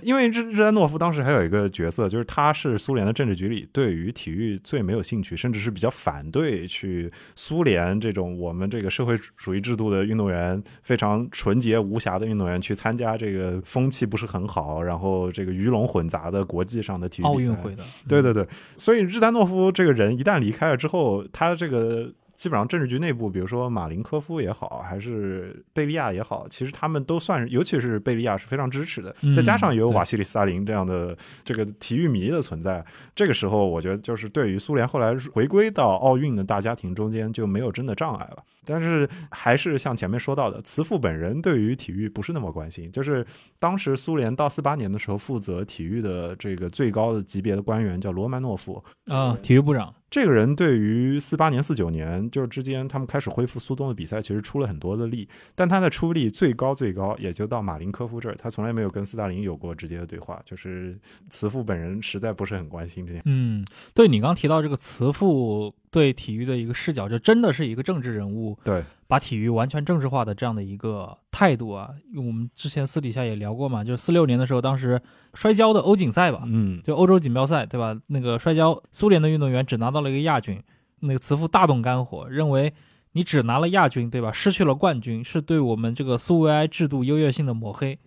因为日日丹诺夫当时还有一个角色，就是他是苏联的政治局里对于体育最没有兴趣，甚至是比较反对去苏联这种我们这个社会主义制度的运动员非常纯洁无瑕的运动员去参加这个风气不是很好，然后这个鱼龙混杂的国际上的体育奥运会的，对对对，所以日丹诺夫这个人一旦离开了之后，他这个基本上政治局内部，比如说马林科夫也好，还是贝利亚也好，其实他们都算是，尤其是贝利亚是非常支持的。嗯再加上有瓦西里斯大林这样的这个体育迷的存在，这个时候我觉得就是对于苏联后来回归到奥运的大家庭中间就没有真的障碍了。但是还是像前面说到的，慈父本人对于体育不是那么关心。就是当时苏联到四八年的时候，负责体育的这个最高的级别的官员叫罗曼诺夫，啊，体育部长。这个人对于四八年、四九年就是之间他们开始恢复苏东的比赛，其实出了很多的力，但他的出力最高最高也就到马林科夫这儿，他从来没有跟斯大林有过直接的对话，就是慈父本人实在不是很关心这件。嗯，对你刚提到这个慈父对体育的一个视角，就真的是一个政治人物，对，把体育完全政治化的这样的一个态度啊。因为我们之前私底下也聊过嘛，就是四六年的时候，当时摔跤的欧锦赛吧，嗯，就欧洲锦标赛，对吧？那个摔跤，苏联的运动员只拿到了一个亚军，那个慈父大动肝火，认为你只拿了亚军，对吧？失去了冠军，是对我们这个苏维埃制度优越性的抹黑。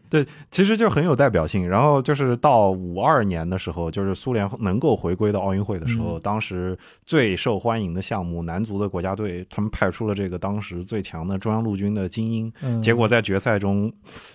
其实就很有代表性。然后就是到五二年的时候，就是苏联能够回归到奥运会的时候，嗯当时最受欢迎的项目男足的国家队，他们派出了这个当时最强的中央陆军的精英，嗯，结果在决赛中，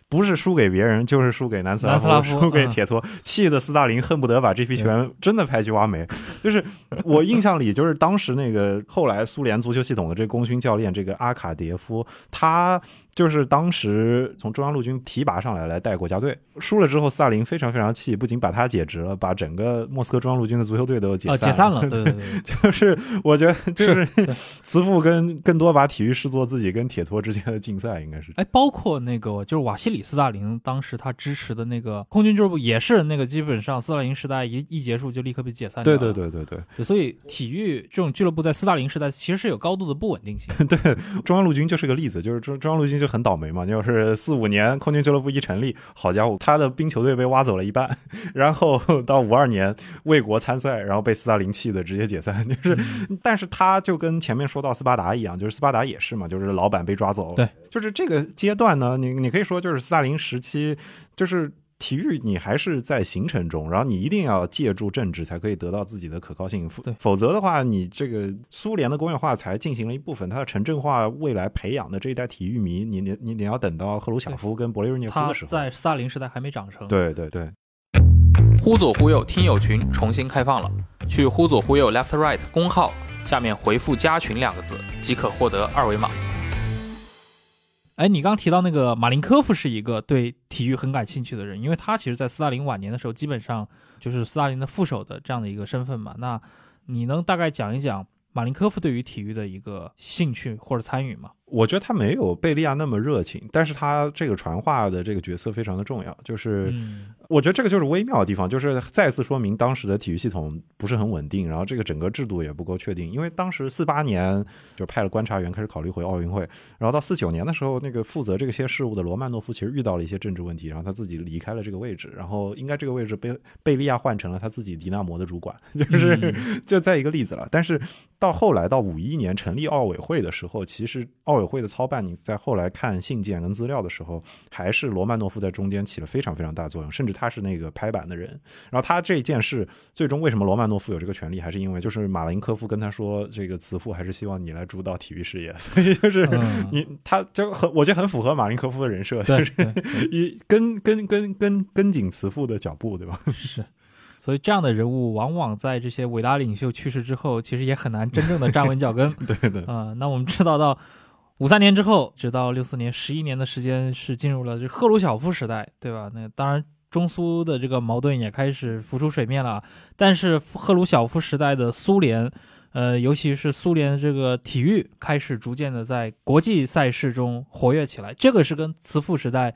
不是输给别人，就是输给南斯拉夫，拉夫输给嗯铁托，气的斯大林恨不得把这批球员真的派去挖煤。就是我印象里，就是当时那个后来苏联足球系统的这个功勋教练，这个阿卡迭夫，他。就是当时从中央陆军提拔上来来带国家队，输了之后，斯大林非常非常气，不仅把他解职了，把整个莫斯科中央陆军的足球队都解啊，散解散了，对对对，就是我觉得 就是对慈父跟更多把体育视作自己跟铁托之间的竞赛，应该是。哎，包括那个就是瓦西里斯大林当时他支持的那个空军俱乐部，也是那个基本上斯大林时代一一结束就立刻被解散。对对对对，对，所以体育这种俱乐部在斯大林时代其实是有高度的不稳定性。对中央陆军就是个例子，就是中中央陆军就很倒霉嘛，就是四五年空军俱乐部一成立，好家伙，他的冰球队被挖走了一半，然后到五二年为国参赛，然后被斯大林气的直接解散，就是，但是他就跟前面说到斯巴达一样，就是斯巴达也是嘛，就是老板被抓走，对，就是这个阶段呢，你你可以说就是斯大林时期，就是。体育你还是在形成中，然后你一定要借助政治才可以得到自己的可靠性，否对。否则的话，你这个苏联的工业化才进行了一部分，它的城镇化未来培养的这一代体育迷，你你你你要等到赫鲁晓夫跟勃列日涅夫他的时候，在斯大林时代还没长成。，对对对，忽左忽右听友群重新开放了，去忽左忽右 Left Right 公号下面回复“加群”两个字即可获得二维码。哎，你刚提到那个马林科夫是一个对体育很感兴趣的人，因为他其实，在斯大林晚年的时候，基本上就是斯大林的副手的这样的一个身份嘛。那你能大概讲一讲马林科夫对于体育的一个兴趣或者参与吗？我觉得他没有贝利亚那么热情，但是他这个传话的这个角色非常的重要，就是。我觉得这个就是微妙的地方，就是再次说明当时的体育系统不是很稳定，然后这个整个制度也不够确定。因为当时四八年就派了观察员开始考虑回奥运会，然后到四九年的时候，那个负责这些事务的罗曼诺夫其实遇到了一些政治问题，然后他自己离开了这个位置，然后应该这个位置被贝利亚换成了他自己迪纳摩的主管，就是 就在一个例子了。但是到后来到五一年成立奥委会的时候，其实奥委会的操办，你在后来看信件跟资料的时候，还是罗曼诺夫在中间起了非常非常大作用，甚至。他是那个拍板的人，然后他这件事最终为什么罗曼诺夫有这个权利，还是因为就是马林科夫跟他说，这个慈父还是希望你来主导体育事业，所以就是你他就很我觉得很符合马林科夫的人设，就是一跟跟跟跟跟紧慈父的脚步，对吧？是，所以这样的人物往往在这些伟大领袖去世之后，其实也很难真正的站稳脚跟。对的啊，那我们知道到五三年之后，直到六四年，十一年的时间是进入了这赫鲁晓夫时代，对吧？那当然。中苏的这个矛盾也开始浮出水面了，但是赫鲁晓夫时代的苏联，呃，尤其是苏联这个体育开始逐渐的在国际赛事中活跃起来，这个是跟慈父时代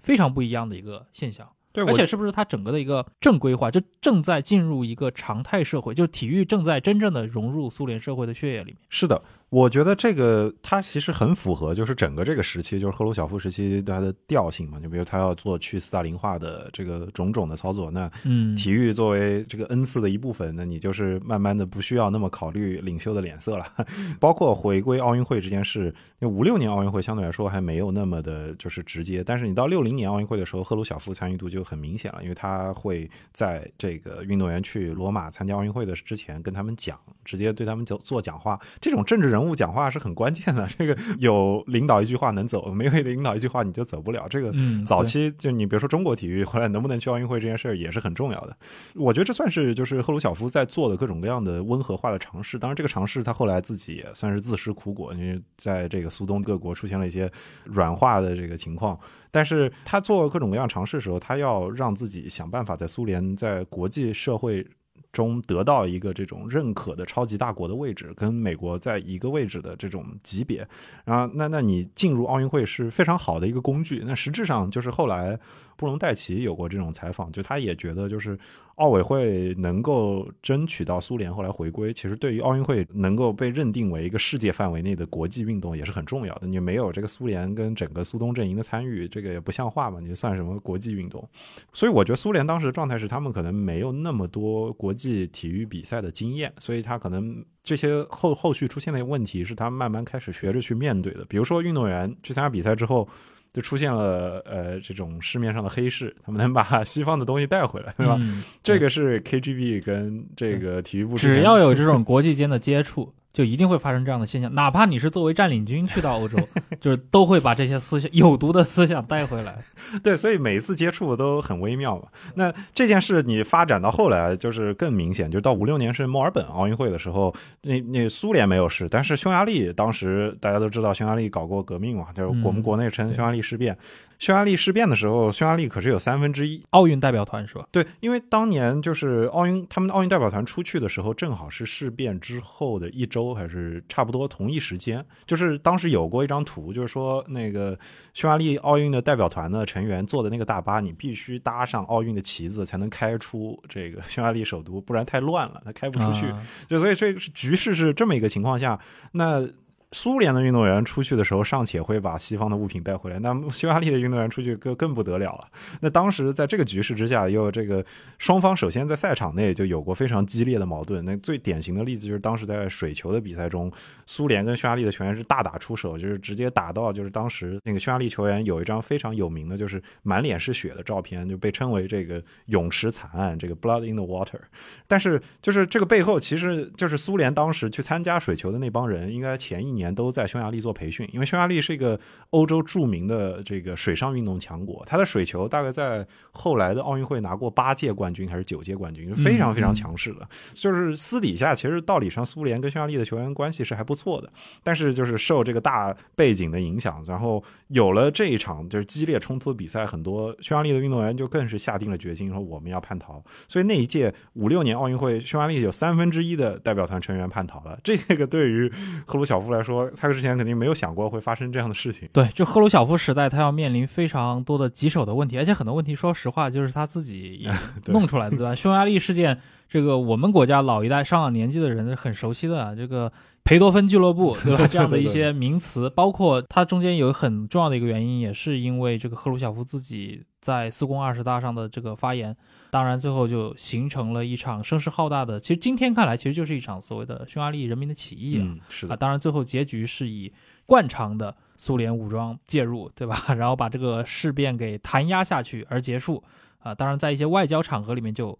非常不一样的一个现象。对，而且是不是它整个的一个正规化，就正在进入一个常态社会，就体育正在真正的融入苏联社会的血液里面？是的。我觉得这个它其实很符合，就是整个这个时期，就是赫鲁晓夫时期它的调性嘛。就比如他要做去斯大林化的这个种种的操作，那嗯，体育作为这个恩赐的一部分，那你就是慢慢的不需要那么考虑领袖的脸色了。包括回归奥运会这件事，因为五六年奥运会相对来说还没有那么的就是直接，但是你到六零年奥运会的时候，赫鲁晓夫参与度就很明显了，因为他会在这个运动员去罗马参加奥运会的之前跟他们讲，直接对他们做做讲话，这种政治人。人物讲话是很关键的，这个有领导一句话能走，没有领导一句话你就走不了。这个早期就你比如说中国体育后来能不能去奥运会这件事儿也是很重要的。我觉得这算是就是赫鲁晓夫在做的各种各样的温和化的尝试。当然这个尝试他后来自己也算是自食苦果，因为在这个苏东各国出现了一些软化的这个情况。但是他做各种各样尝试的时候，他要让自己想办法在苏联在国际社会。中得到一个这种认可的超级大国的位置，跟美国在一个位置的这种级别，然后那那你进入奥运会是非常好的一个工具。那实质上就是后来布隆代奇有过这种采访，就他也觉得就是。奥委会能够争取到苏联后来回归，其实对于奥运会能够被认定为一个世界范围内的国际运动也是很重要的。你没有这个苏联跟整个苏东阵营的参与，这个也不像话嘛？你算什么国际运动？所以我觉得苏联当时的状态是，他们可能没有那么多国际体育比赛的经验，所以他可能这些后后续出现的问题是他慢慢开始学着去面对的。比如说运动员去参加比赛之后。就出现了呃这种市面上的黑市，他们能把西方的东西带回来，对吧？这个是 KGB 跟这个体育部只要 有这种国际间的接触。就一定会发生这样的现象，哪怕你是作为占领军去到欧洲，就是都会把这些思想有毒的思想带回来。对，所以每一次接触都很微妙嘛。那这件事你发展到后来就是更明显，就是到五六年是墨尔本奥运会的时候，那那苏联没有事，但是匈牙利当时大家都知道匈牙利搞过革命嘛，就是我们国内称匈牙利事变。匈牙利事变的时候，匈牙利可是有三分之一奥运代表团是吧？对，因为当年就是奥运他们的奥运代表团出去的时候，正好是事变之后的一周。都还是差不多同一时间，就是当时有过一张图，就是说那个匈牙利奥运的代表团的成员坐的那个大巴，你必须搭上奥运的旗子才能开出这个匈牙利首都，不然太乱了，它开不出去。就所以这个局势是这么一个情况下，那。苏联的运动员出去的时候，尚且会把西方的物品带回来，那匈牙利的运动员出去更更不得了了。那当时在这个局势之下，又这个双方首先在赛场内就有过非常激烈的矛盾。那最典型的例子就是当时在水球的比赛中，苏联跟匈牙利的球员是大打出手，就是直接打到就是当时那个匈牙利球员有一张非常有名的，就是满脸是血的照片，就被称为这个泳池惨案，这个 Blood in the Water。但是就是这个背后，其实就是苏联当时去参加水球的那帮人，应该前一年。年都在匈牙利做培训，因为匈牙利是一个欧洲著名的这个水上运动强国，它的水球大概在后来的奥运会拿过八届冠军还是九届冠军，非常非常强势的。就是私底下其实道理上苏联跟匈牙利的球员关系是还不错的，但是就是受这个大背景的影响，然后有了这一场就是激烈冲突的比赛，很多匈牙利的运动员就更是下定了决心说我们要叛逃。所以那一届五六年奥运会，匈牙利有三分之一的代表团成员叛逃了。这个对于赫鲁晓夫来说，他之前肯定没有想过会发生这样的事情。对，就赫鲁晓夫时代，他要面临非常多的棘手的问题，而且很多问题，说实话，就是他自己 弄出来的，对吧？匈牙利事件，这个我们国家老一代上了年纪的人很熟悉的，这个裴多芬俱乐部，对吧？这样的一些名词，包括它中间有很重要的一个原因，也是因为这个赫鲁晓夫自己在四共二十大上的这个发言。当然，最后就形成了一场声势浩大的，其实今天看来，其实就是一场所谓的匈牙利人民的起义啊。是啊，当然最后结局是以惯常的苏联武装介入，对吧？然后把这个事变给弹压下去而结束啊。当然，在一些外交场合里面，就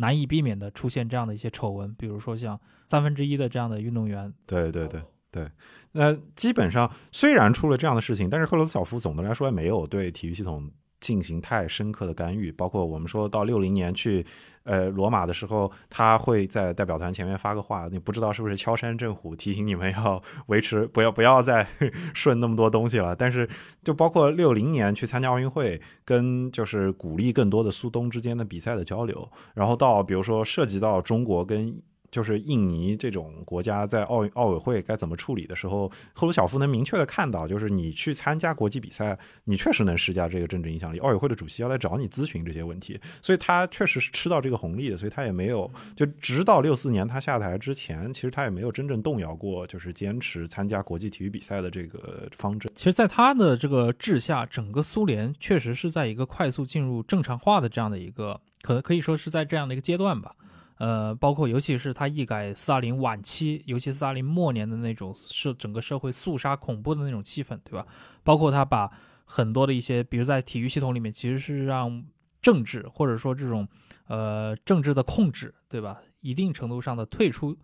难以避免的出现这样的一些丑闻，比如说像三分之一的这样的运动员。对对对对，那基本上虽然出了这样的事情，但是赫鲁晓夫总的来说也没有对体育系统。进行太深刻的干预，包括我们说到六零年去，呃，罗马的时候，他会在代表团前面发个话，你不知道是不是敲山震虎，提醒你们要 维持，不要不要再 顺那么多东西了。但是，就包括六零年去参加奥运会，跟就是鼓励更多的苏东之间的比赛的交流，然后到比如说涉及到中国跟。就是印尼这种国家在奥奥委会该怎么处理的时候，赫鲁晓夫能明确的看到，就是你去参加国际比赛，你确实能施加这个政治影响力。奥委会的主席要来找你咨询这些问题，所以他确实是吃到这个红利的，所以他也没有就直到六四年他下台之前，其实他也没有真正动摇过，就是坚持参加国际体育比赛的这个方针。其实，在他的这个治下，整个苏联确实是在一个快速进入正常化的这样的一个，可能可以说是在这样的一个阶段吧。呃，包括尤其是他一改斯大林晚期，尤其斯大林末年的那种社整个社会肃杀恐怖的那种气氛，对吧？包括他把很多的一些，比如在体育系统里面，其实是让政治或者说这种呃政治的控制，对吧？一定程度上的退出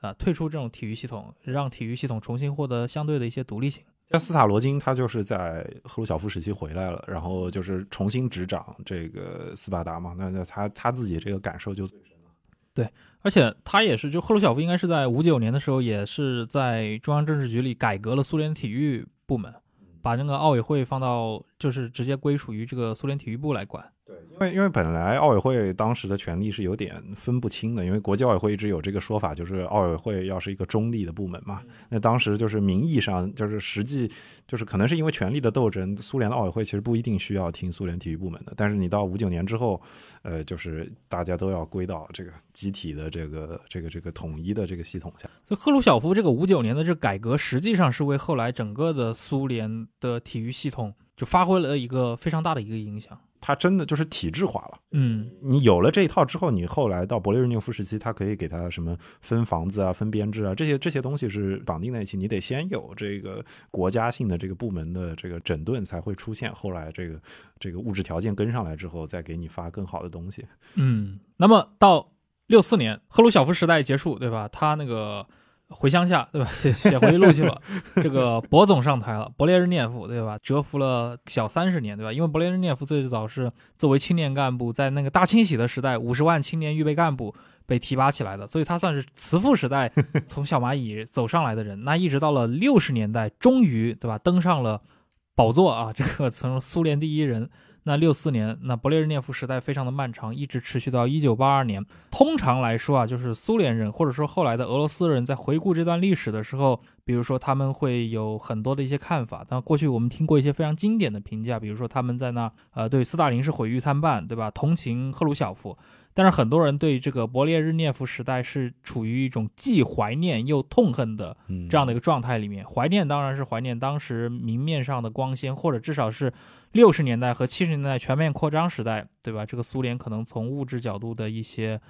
啊，退出这种体育系统，让体育系统重新获得相对的一些独立性。像斯塔罗金，他就是在赫鲁晓夫时期回来了，然后就是重新执掌这个斯巴达嘛。那那他他自己这个感受就。对，而且他也是，就赫鲁晓夫应该是在五九年的时候，也是在中央政治局里改革了苏联体育部门，把那个奥委会放到就是直接归属于这个苏联体育部来管。对，因为因为本来奥委会当时的权力是有点分不清的，因为国际奥委会一直有这个说法，就是奥委会要是一个中立的部门嘛。那当时就是名义上，就是实际就是可能是因为权力的斗争，苏联的奥委会其实不一定需要听苏联体育部门的。但是你到五九年之后，呃，就是大家都要归到这个集体的这个这个这个统一的这个系统下。所以赫鲁晓夫这个五九年的这改革，实际上是为后来整个的苏联的体育系统就发挥了一个非常大的一个影响。它真的就是体制化了，嗯，你有了这一套之后，你后来到勃列日涅夫时期，他可以给他什么分房子啊、分编制啊，这些这些东西是绑定在一起，你得先有这个国家性的这个部门的这个整顿才会出现，后来这个这个物质条件跟上来之后，再给你发更好的东西。嗯，那么到六四年赫鲁晓夫时代结束，对吧？他那个。回乡下，对吧？写写回忆录去了。这个博总上台了，勃列日涅夫，对吧？蛰伏了小三十年，对吧？因为勃列日涅夫最早是作为青年干部，在那个大清洗的时代，五十万青年预备干部被提拔起来的，所以他算是慈父时代从小蚂蚁走上来的人。那一直到了六十年代，终于，对吧？登上了宝座啊，这个从苏联第一人。那六四年，那勃列日涅夫时代非常的漫长，一直持续到一九八二年。通常来说啊，就是苏联人或者说后来的俄罗斯人在回顾这段历史的时候，比如说他们会有很多的一些看法。但过去我们听过一些非常经典的评价，比如说他们在那呃对斯大林是毁誉参半，对吧？同情赫鲁晓夫。但是很多人对这个勃列日涅夫时代是处于一种既怀念又痛恨的这样的一个状态里面。怀念当然是怀念当时明面上的光鲜，或者至少是六十年代和七十年代全面扩张时代，对吧？这个苏联可能从物质角度的一些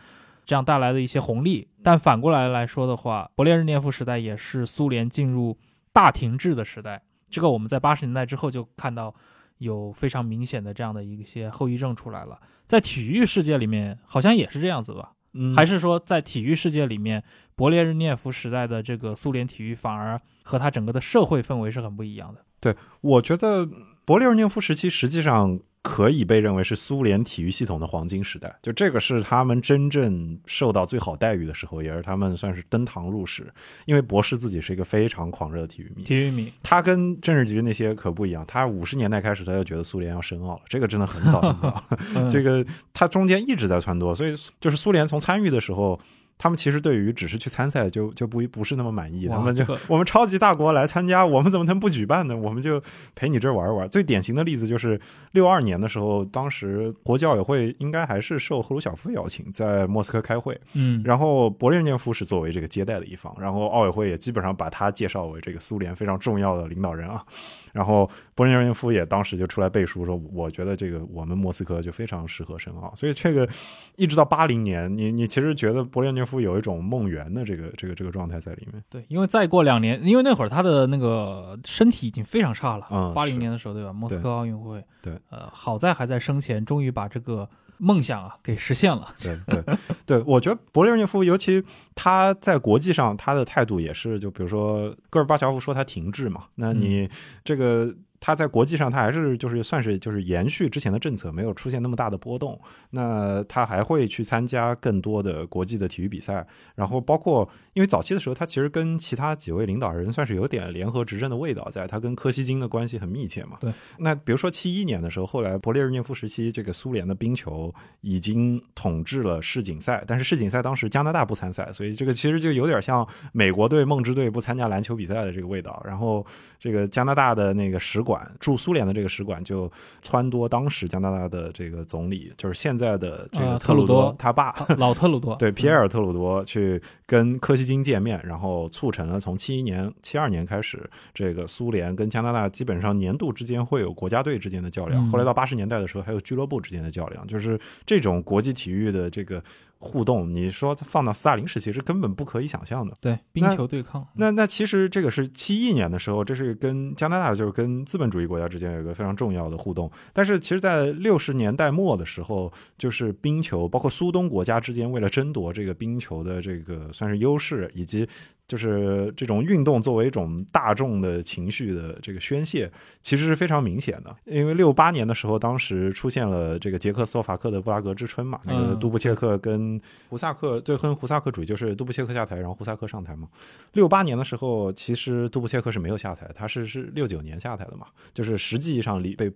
这样带来的一些红利。但反过来来说的话，勃列日涅夫时代也是苏联进入大停滞的时代。这个我们在八十年代之后就看到有非常明显的这样的一些后遗症出来了。在体育世界里面，好像也是这样子吧？嗯，还是说在体育世界里面，勃列日涅夫时代的这个苏联体育反而和他整个的社会氛围是很不一样的？对，我觉得勃列日涅夫时期实际上。可以被认为是苏联体育系统的黄金时代，就这个是他们真正受到最好待遇的时候，也是他们算是登堂入室。因为博士自己是一个非常狂热的体育迷，体育迷，他跟政治局那些可不一样。他五十年代开始他就觉得苏联要深奥了，这个真的很早很早。这个他中间一直在撺掇，所以就是苏联从参与的时候。他们其实对于只是去参赛就就不不是那么满意，他们就我们超级大国来参加，我们怎么能不举办呢？我们就陪你这玩玩。最典型的例子就是六二年的时候，当时国际奥委会应该还是受赫鲁晓夫邀请在莫斯科开会，嗯，然后勃列日涅夫是作为这个接待的一方，然后奥委会也基本上把他介绍为这个苏联非常重要的领导人啊。然后勃列日涅夫也当时就出来背书说，我觉得这个我们莫斯科就非常适合申奥。所以这个一直到八零年，你你其实觉得勃列日涅夫有一种梦圆的这个这个这个状态在里面。对，因为再过两年，因为那会儿他的那个身体已经非常差了。嗯，八零年的时候，对吧？莫斯科奥运会，对，呃，好在还在生前，终于把这个梦想啊给实现了。对对对，我觉得勃列日涅夫，尤其他在国际上他的态度也是，就比如说戈尔巴乔夫说他停滞嘛，那你这个。他在国际上，他还是就是算是就是延续之前的政策，没有出现那么大的波动。那他还会去参加更多的国际的体育比赛，然后包括因为早期的时候，他其实跟其他几位领导人算是有点联合执政的味道，在他跟柯西金的关系很密切嘛。对。那比如说七一年的时候，后来勃列日涅夫时期，这个苏联的冰球已经统治了世锦赛，但是世锦赛当时加拿大不参赛，所以这个其实就有点像美国队梦之队不参加篮球比赛的这个味道。然后这个加拿大的那个使馆驻苏联的这个使馆就撺掇当时加拿大的这个总理，就是现在的这个特鲁多他爸老特鲁多，对皮埃尔特鲁多去跟柯西金见面，然后促成了从七一年、七二年开始，这个苏联跟加拿大基本上年度之间会有国家队之间的较量。后来到八十年代的时候，还有俱乐部之间的较量，就是这种国际体育的这个。互动，你说放到斯大林时期是根本不可以想象的。对，冰球对抗。那那其实这个是七一年的时候，这是跟加拿大就是跟资本主义国家之间有一个非常重要的互动。但是其实，在六十年代末的时候，就是冰球，包括苏东国家之间为了争夺这个冰球的这个算是优势，以及。就是这种运动作为一种大众的情绪的这个宣泄，其实是非常明显的。因为六八年的时候，当时出现了这个捷克斯洛伐克的布拉格之春嘛，那个杜布切克跟胡萨克，对，跟胡萨克主义就是杜布切克下台，然后胡萨克上台嘛。六八年的时候，其实杜布切克是没有下台，他是是六九年下台的嘛，就是实际上离被。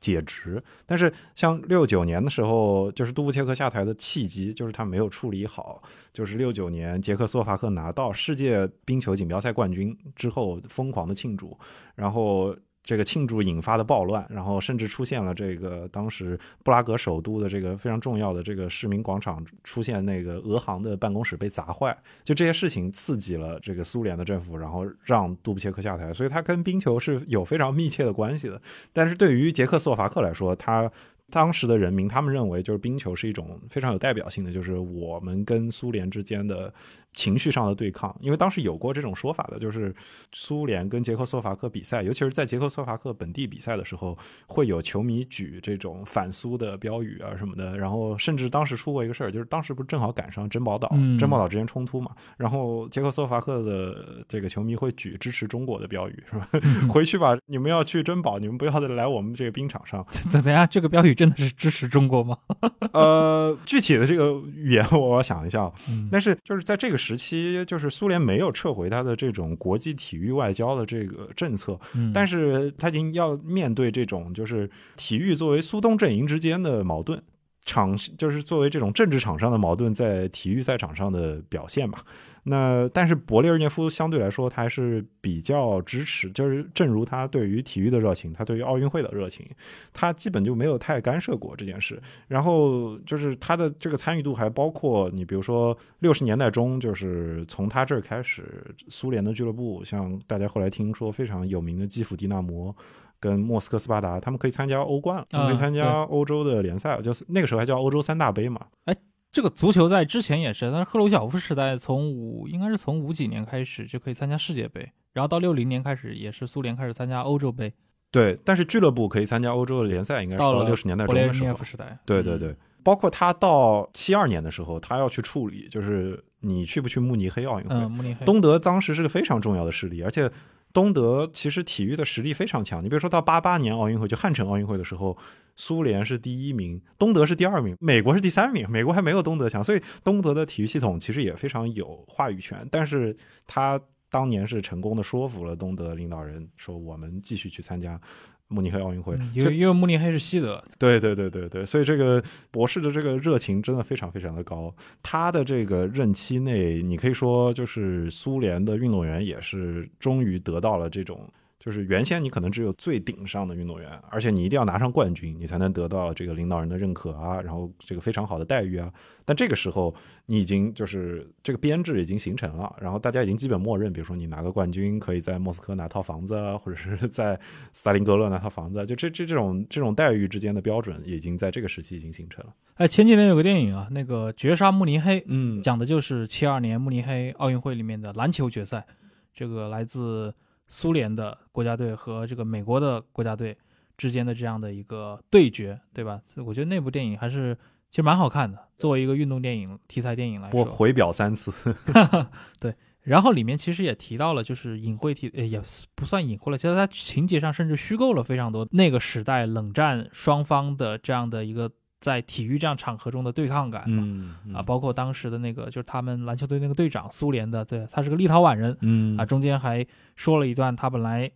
解职，但是像六九年的时候，就是杜布切克下台的契机，就是他没有处理好。就是六九年，捷克斯洛伐克拿到世界冰球锦标赛冠军之后，疯狂的庆祝，然后。这个庆祝引发的暴乱，然后甚至出现了这个当时布拉格首都的这个非常重要的这个市民广场出现那个俄航的办公室被砸坏，就这些事情刺激了这个苏联的政府，然后让杜布切克下台，所以他跟冰球是有非常密切的关系的。但是对于捷克斯洛伐克来说，他。当时的人民，他们认为就是冰球是一种非常有代表性的，就是我们跟苏联之间的情绪上的对抗。因为当时有过这种说法的，就是苏联跟捷克斯洛伐克比赛，尤其是在捷克斯洛伐克本地比赛的时候，会有球迷举这种反苏的标语啊什么的。然后甚至当时出过一个事儿，就是当时不是正好赶上珍宝岛，珍宝岛之间冲突嘛，然后捷克斯洛伐克的这个球迷会举支持中国的标语，是吧？回去吧，你们要去珍宝，你们不要再来我们这个冰场上。怎怎样？这个标语。真的是支持中国吗？呃，具体的这个语言我要想一下。但是就是在这个时期，就是苏联没有撤回他的这种国际体育外交的这个政策，但是他已经要面对这种就是体育作为苏东阵营之间的矛盾。场就是作为这种政治场上的矛盾，在体育赛场上的表现吧。那但是勃列日涅夫相对来说，他还是比较支持，就是正如他对于体育的热情，他对于奥运会的热情，他基本就没有太干涉过这件事。然后就是他的这个参与度还包括你，比如说六十年代中，就是从他这儿开始，苏联的俱乐部，像大家后来听说非常有名的基辅迪纳摩。跟莫斯科斯巴达，他们可以参加欧冠，他们可以参加欧洲的联赛，就是那个时候还叫欧洲三大杯嘛。哎，这个足球在之前也是，但是赫鲁晓夫时代从五应该是从五几年开始就可以参加世界杯，然后到六零年开始也是苏联开始参加欧洲杯。对，但是俱乐部可以参加欧洲的联赛，应该是到六十年代中的时候。时代。对对对。包括他到七二年的时候，他要去处理，就是你去不去慕尼黑奥运会？嗯，慕尼黑。东德当时是个非常重要的势力，而且东德其实体育的实力非常强。你比如说到八八年奥运会，就汉城奥运会的时候，苏联是第一名，东德是第二名，美国是第三名，美国还没有东德强，所以东德的体育系统其实也非常有话语权。但是他当年是成功的说服了东德领导人，说我们继续去参加。慕尼黑奥运会，因为因为慕尼黑是西德，对对对对对，所以这个博士的这个热情真的非常非常的高。他的这个任期内，你可以说就是苏联的运动员也是终于得到了这种。就是原先你可能只有最顶上的运动员，而且你一定要拿上冠军，你才能得到这个领导人的认可啊，然后这个非常好的待遇啊。但这个时候你已经就是这个编制已经形成了，然后大家已经基本默认，比如说你拿个冠军可以在莫斯科拿套房子啊，或者是在斯大林格勒拿套房子，就这这这种这种待遇之间的标准已经在这个时期已经形成了。哎，前几年有个电影啊，那个《绝杀慕尼黑》，嗯，讲的就是七二年慕尼黑奥运会里面的篮球决赛，这个来自。苏联的国家队和这个美国的国家队之间的这样的一个对决，对吧？我觉得那部电影还是其实蛮好看的。作为一个运动电影题材电影来说，我回表三次。对，然后里面其实也提到了，就是隐晦提，也不算隐晦了，其实它情节上甚至虚构了非常多那个时代冷战双方的这样的一个。在体育这样场合中的对抗感嘛，啊，包括当时的那个就是他们篮球队那个队长，苏联的，对他是个立陶宛人，嗯啊，中间还说了一段，他本来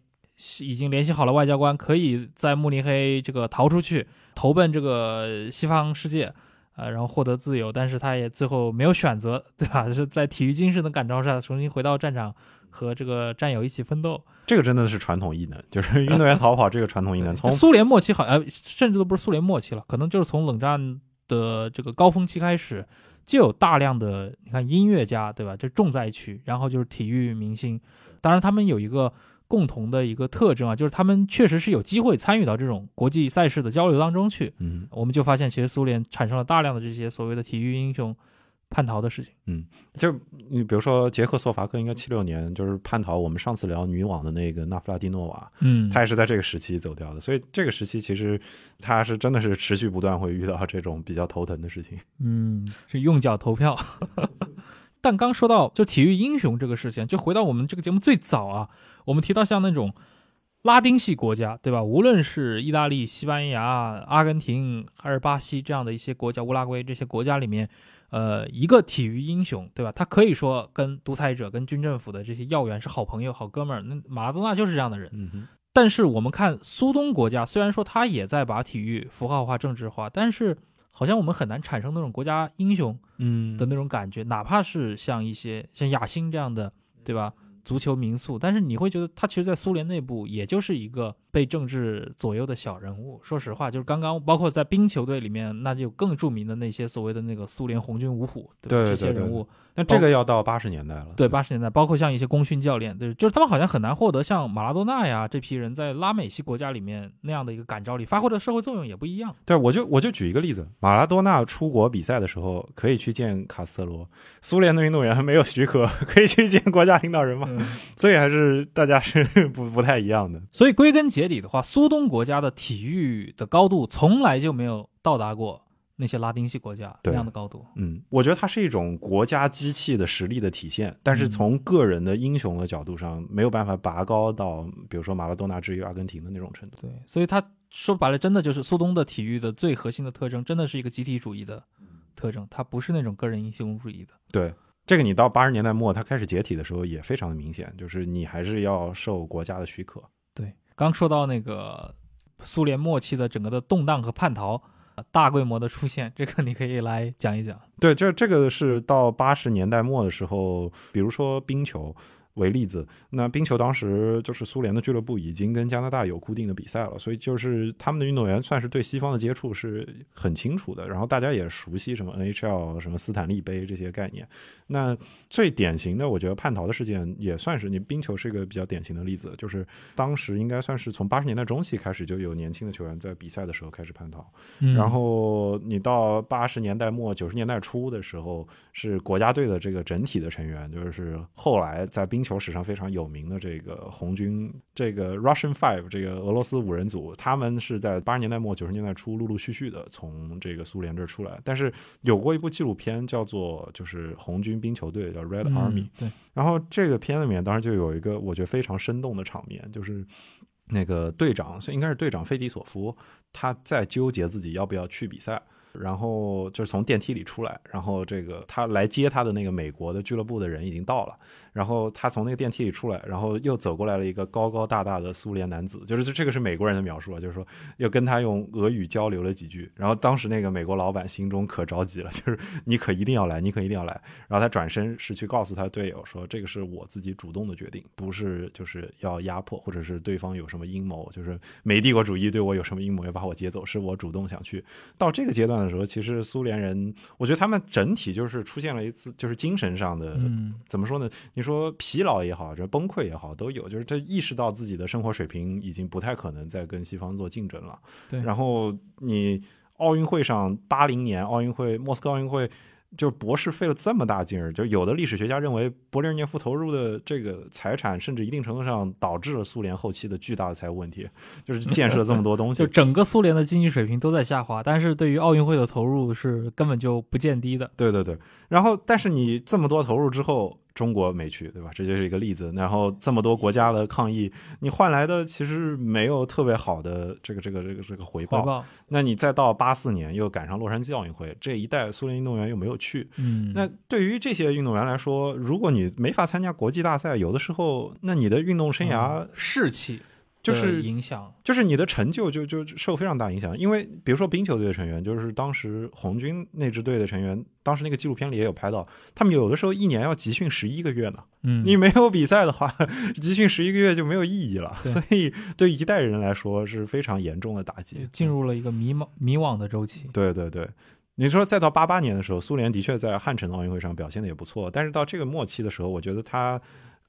已经联系好了外交官，可以在慕尼黑这个逃出去，投奔这个西方世界，呃，然后获得自由，但是他也最后没有选择，对吧？就是在体育精神的感召下，重新回到战场。和这个战友一起奋斗，这个真的是传统异能，就是运动员逃跑这个传统异能。从苏联末期好像甚至都不是苏联末期了，可能就是从冷战的这个高峰期开始，就有大量的你看音乐家，对吧？这重灾区，然后就是体育明星。当然，他们有一个共同的一个特征啊，就是他们确实是有机会参与到这种国际赛事的交流当中去。嗯，我们就发现，其实苏联产生了大量的这些所谓的体育英雄。叛逃的事情，嗯，就你比如说捷克斯洛伐克，应该七六年就是叛逃。我们上次聊女网的那个纳夫拉蒂诺娃，嗯，她也是在这个时期走掉的。所以这个时期其实他是真的是持续不断会遇到这种比较头疼的事情。嗯，是用脚投票。但刚说到就体育英雄这个事情，就回到我们这个节目最早啊，我们提到像那种拉丁系国家，对吧？无论是意大利、西班牙、阿根廷还是巴西这样的一些国家，乌拉圭这些国家里面。呃，一个体育英雄，对吧？他可以说跟独裁者、跟军政府的这些要员是好朋友、好哥们儿。那马拉多纳就是这样的人。嗯但是我们看苏东国家，虽然说他也在把体育符号化、政治化，但是好像我们很难产生那种国家英雄嗯的那种感觉。哪怕是像一些像亚新这样的，对吧？足球名宿，但是你会觉得他其实，在苏联内部也就是一个被政治左右的小人物。说实话，就是刚刚包括在冰球队里面，那就更著名的那些所谓的那个苏联红军五虎，对这些人物。那这个要到八十年代了。对，八十年代，包括像一些功勋教练，对，就是他们好像很难获得像马拉多纳呀这批人在拉美系国家里面那样的一个感召力，发挥的社会作用也不一样。对，我就我就举一个例子，马拉多纳出国比赛的时候可以去见卡斯特罗，苏联的运动员没有许可 可以去见国家领导人吗？所以还是大家是 不不太一样的。所以归根结底的话，苏东国家的体育的高度从来就没有到达过。那些拉丁系国家那样的高度，嗯，我觉得它是一种国家机器的实力的体现，但是从个人的英雄的角度上，没有办法拔高到，比如说马拉多纳之于阿根廷的那种程度。对，所以他说白了，真的就是苏东的体育的最核心的特征，真的是一个集体主义的特征，它不是那种个人英雄主义的。对，这个你到八十年代末，它开始解体的时候也非常的明显，就是你还是要受国家的许可。对，刚说到那个苏联末期的整个的动荡和叛逃。大规模的出现，这个你可以来讲一讲。对，就是这个是到八十年代末的时候，比如说冰球。为例子，那冰球当时就是苏联的俱乐部已经跟加拿大有固定的比赛了，所以就是他们的运动员算是对西方的接触是很清楚的，然后大家也熟悉什么 NHL、什么斯坦利杯这些概念。那最典型的，我觉得叛逃的事件也算是你冰球是一个比较典型的例子，就是当时应该算是从八十年代中期开始就有年轻的球员在比赛的时候开始叛逃，然后你到八十年代末九十年代初的时候，是国家队的这个整体的成员，就是后来在冰冰球史上非常有名的这个红军，这个 Russian Five 这个俄罗斯五人组，他们是在八十年代末九十年代初陆陆续续的从这个苏联这儿出来。但是有过一部纪录片叫做就是红军冰球队叫 Red Army，对。然后这个片里面当时就有一个我觉得非常生动的场面，就是那个队长应该是队长费迪索夫，他在纠结自己要不要去比赛。然后就是从电梯里出来，然后这个他来接他的那个美国的俱乐部的人已经到了，然后他从那个电梯里出来，然后又走过来了一个高高大大的苏联男子，就是这个是美国人的描述啊，就是说又跟他用俄语交流了几句，然后当时那个美国老板心中可着急了，就是你可一定要来，你可一定要来，然后他转身是去告诉他队友说，这个是我自己主动的决定，不是就是要压迫或者是对方有什么阴谋，就是美帝国主义对我有什么阴谋要把我接走，是我主动想去，到这个阶段。的时候，其实苏联人，我觉得他们整体就是出现了一次，就是精神上的，怎么说呢？你说疲劳也好，这崩溃也好，都有。就是他意识到自己的生活水平已经不太可能再跟西方做竞争了。对。然后你奥运会上，八零年奥运会，莫斯科奥运会。就是博士费了这么大劲儿，就有的历史学家认为，勃列日涅夫投入的这个财产，甚至一定程度上导致了苏联后期的巨大的财务问题，就是建设这么多东西。就整个苏联的经济水平都在下滑，但是对于奥运会的投入是根本就不见低的。对对对，然后但是你这么多投入之后。中国没去，对吧？这就是一个例子。然后这么多国家的抗议，你换来的其实没有特别好的这个这个这个这个回报。那你再到八四年又赶上洛杉矶奥运会，这一代苏联运动员又没有去。嗯，那对于这些运动员来说，如果你没法参加国际大赛，有的时候，那你的运动生涯士气。就是影响，就是你的成就就就受非常大影响。因为比如说冰球队的成员，就是当时红军那支队的成员，当时那个纪录片里也有拍到，他们有的时候一年要集训十一个月呢。嗯，你没有比赛的话，集训十一个月就没有意义了。所以对一代人来说是非常严重的打击，进入了一个迷茫迷惘的周期。对对对，你说再到八八年的时候，苏联的确在汉城奥运会上表现的也不错，但是到这个末期的时候，我觉得他。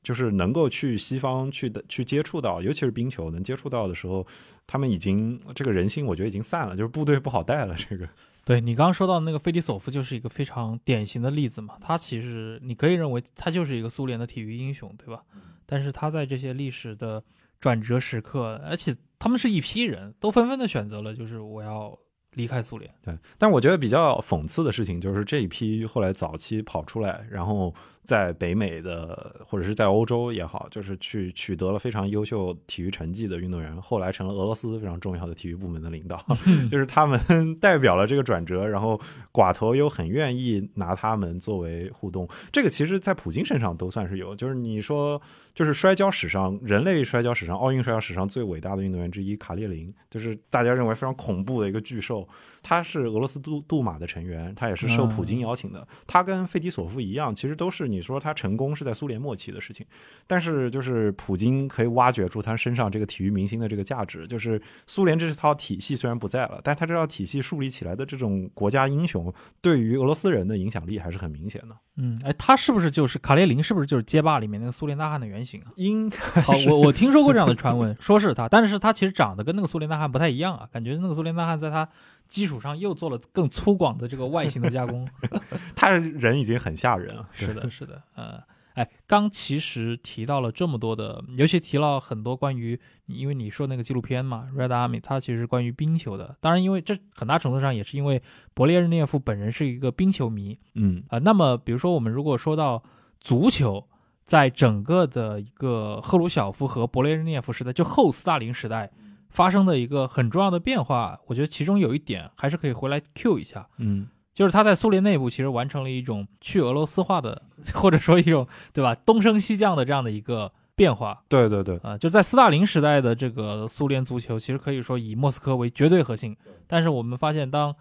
就是能够去西方去的去接触到，尤其是冰球能接触到的时候，他们已经这个人心，我觉得已经散了，就是部队不好带了。这个，对你刚刚说到那个费迪索夫，就是一个非常典型的例子嘛。他其实你可以认为他就是一个苏联的体育英雄，对吧？但是他在这些历史的转折时刻，而且他们是一批人都纷纷的选择了，就是我要离开苏联。对，但我觉得比较讽刺的事情就是这一批后来早期跑出来，然后。在北美的或者是在欧洲也好，就是去取得了非常优秀体育成绩的运动员，后来成了俄罗斯非常重要的体育部门的领导，就是他们 代表了这个转折，然后寡头又很愿意拿他们作为互动。这个其实，在普京身上都算是有，就是你说，就是摔跤史上人类摔跤史上奥运摔跤史上最伟大的运动员之一卡列林，就是大家认为非常恐怖的一个巨兽，他是俄罗斯杜杜马的成员，他也是受普京邀请的，他跟费迪索夫一样，其实都是。你说他成功是在苏联末期的事情，但是就是普京可以挖掘出他身上这个体育明星的这个价值，就是苏联这套体系虽然不在了，但他这套体系树立起来的这种国家英雄，对于俄罗斯人的影响力还是很明显的。嗯，哎，他是不是就是卡列林？是不是就是街霸里面那个苏联大汉的原型啊？应好，我我听说过这样的传闻，说是他，但是他其实长得跟那个苏联大汉不太一样啊，感觉那个苏联大汉在他。基础上又做了更粗犷的这个外形的加工，他人已经很吓人了。是的，是的，呃，哎，刚其实提到了这么多的，尤其提了很多关于，因为你说那个纪录片嘛，《Red Army》，它其实关于冰球的。当然，因为这很大程度上也是因为勃列日涅夫本人是一个冰球迷，嗯啊。那么，比如说我们如果说到足球，在整个的一个赫鲁晓夫和勃列日涅夫时代，就后斯大林时代。发生的一个很重要的变化，我觉得其中有一点还是可以回来 Q 一下，嗯，就是他在苏联内部其实完成了一种去俄罗斯化的，或者说一种对吧东升西降的这样的一个变化。对对对，啊，就在斯大林时代的这个苏联足球，其实可以说以莫斯科为绝对核心。但是我们发现，当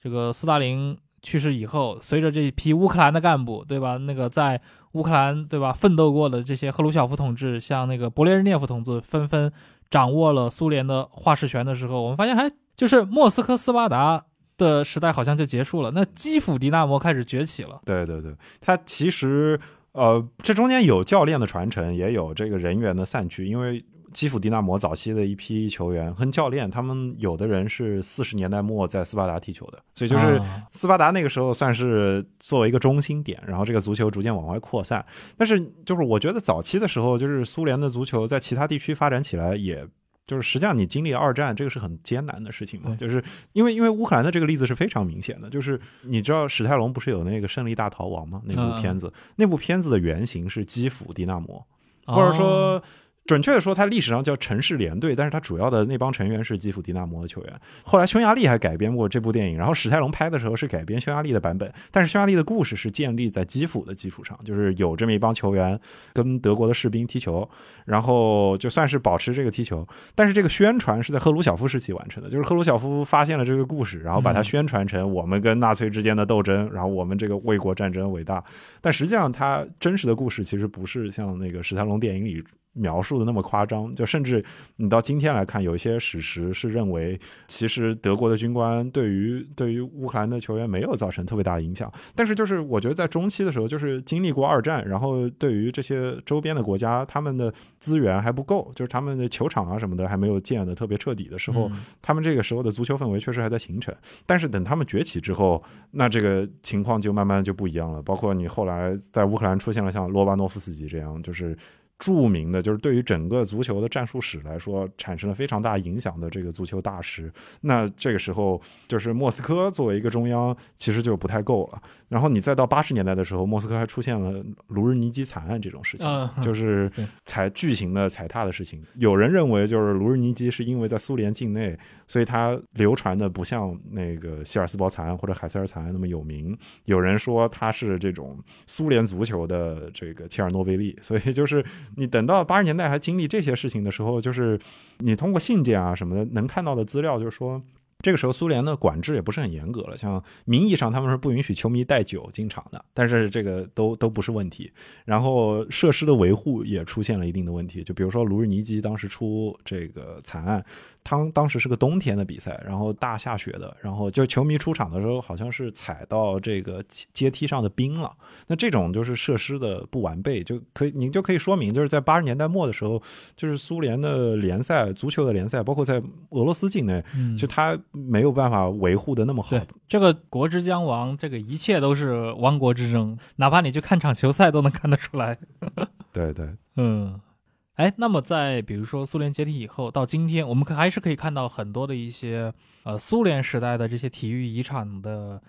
这个斯大林去世以后，随着这一批乌克兰的干部，对吧，那个在乌克兰对吧奋斗过的这些赫鲁晓夫同志，像那个勃列日涅夫同志，纷纷。掌握了苏联的话事权的时候，我们发现还就是莫斯科斯巴达的时代好像就结束了，那基辅迪纳摩开始崛起了。对对对，它其实呃，这中间有教练的传承，也有这个人员的散去，因为基辅迪纳摩早期的一批球员和教练，他们有的人是四十年代末在斯巴达踢球的，所以就是斯巴达那个时候算是作为一个中心点，然后这个足球逐渐往外扩散。但是就是我觉得早期的时候，就是苏联的足球在其他地区发展起来也。就是实际上你经历二战，这个是很艰难的事情嘛。就是因为因为乌克兰的这个例子是非常明显的，就是你知道史泰龙不是有那个《胜利大逃亡》吗？那部片子，那部片子的原型是基辅迪纳摩，或者说。准确的说，它历史上叫城市联队，但是它主要的那帮成员是基辅迪纳摩的球员。后来匈牙利还改编过这部电影，然后史泰龙拍的时候是改编匈牙利的版本，但是匈牙利的故事是建立在基辅的基础上，就是有这么一帮球员跟德国的士兵踢球，然后就算是保持这个踢球。但是这个宣传是在赫鲁晓夫时期完成的，就是赫鲁晓夫发现了这个故事，然后把它宣传成我们跟纳粹之间的斗争，然后我们这个卫国战争伟大。但实际上，它真实的故事其实不是像那个史泰龙电影里。描述的那么夸张，就甚至你到今天来看，有一些史实是认为，其实德国的军官对于对于乌克兰的球员没有造成特别大的影响。但是就是我觉得在中期的时候，就是经历过二战，然后对于这些周边的国家，他们的资源还不够，就是他们的球场啊什么的还没有建的特别彻底的时候，他们这个时候的足球氛围确实还在形成。但是等他们崛起之后，那这个情况就慢慢就不一样了。包括你后来在乌克兰出现了像罗巴诺夫斯基这样，就是。著名的，就是对于整个足球的战术史来说，产生了非常大影响的这个足球大师。那这个时候，就是莫斯科作为一个中央，其实就不太够了。然后你再到八十年代的时候，莫斯科还出现了卢日尼基惨案这种事情，就是踩巨型的踩踏的事情。有人认为，就是卢日尼基是因为在苏联境内，所以他流传的不像那个希尔斯堡惨案或者海塞尔惨案那么有名。有人说他是这种苏联足球的这个切尔诺贝利，所以就是。你等到八十年代还经历这些事情的时候，就是你通过信件啊什么的能看到的资料，就是说。这个时候，苏联的管制也不是很严格了，像名义上他们是不允许球迷带酒进场的，但是这个都都不是问题。然后设施的维护也出现了一定的问题，就比如说卢日尼基当时出这个惨案，当当时是个冬天的比赛，然后大下雪的，然后就球迷出场的时候好像是踩到这个阶梯上的冰了。那这种就是设施的不完备，就可以你就可以说明，就是在八十年代末的时候，就是苏联的联赛足球的联赛，包括在俄罗斯境内，就它。没有办法维护的那么好。这个国之将亡，这个一切都是亡国之争，哪怕你去看场球赛都能看得出来。对对，嗯，哎，那么在比如说苏联解体以后，到今天，我们可还是可以看到很多的一些呃苏联时代的这些体育遗产的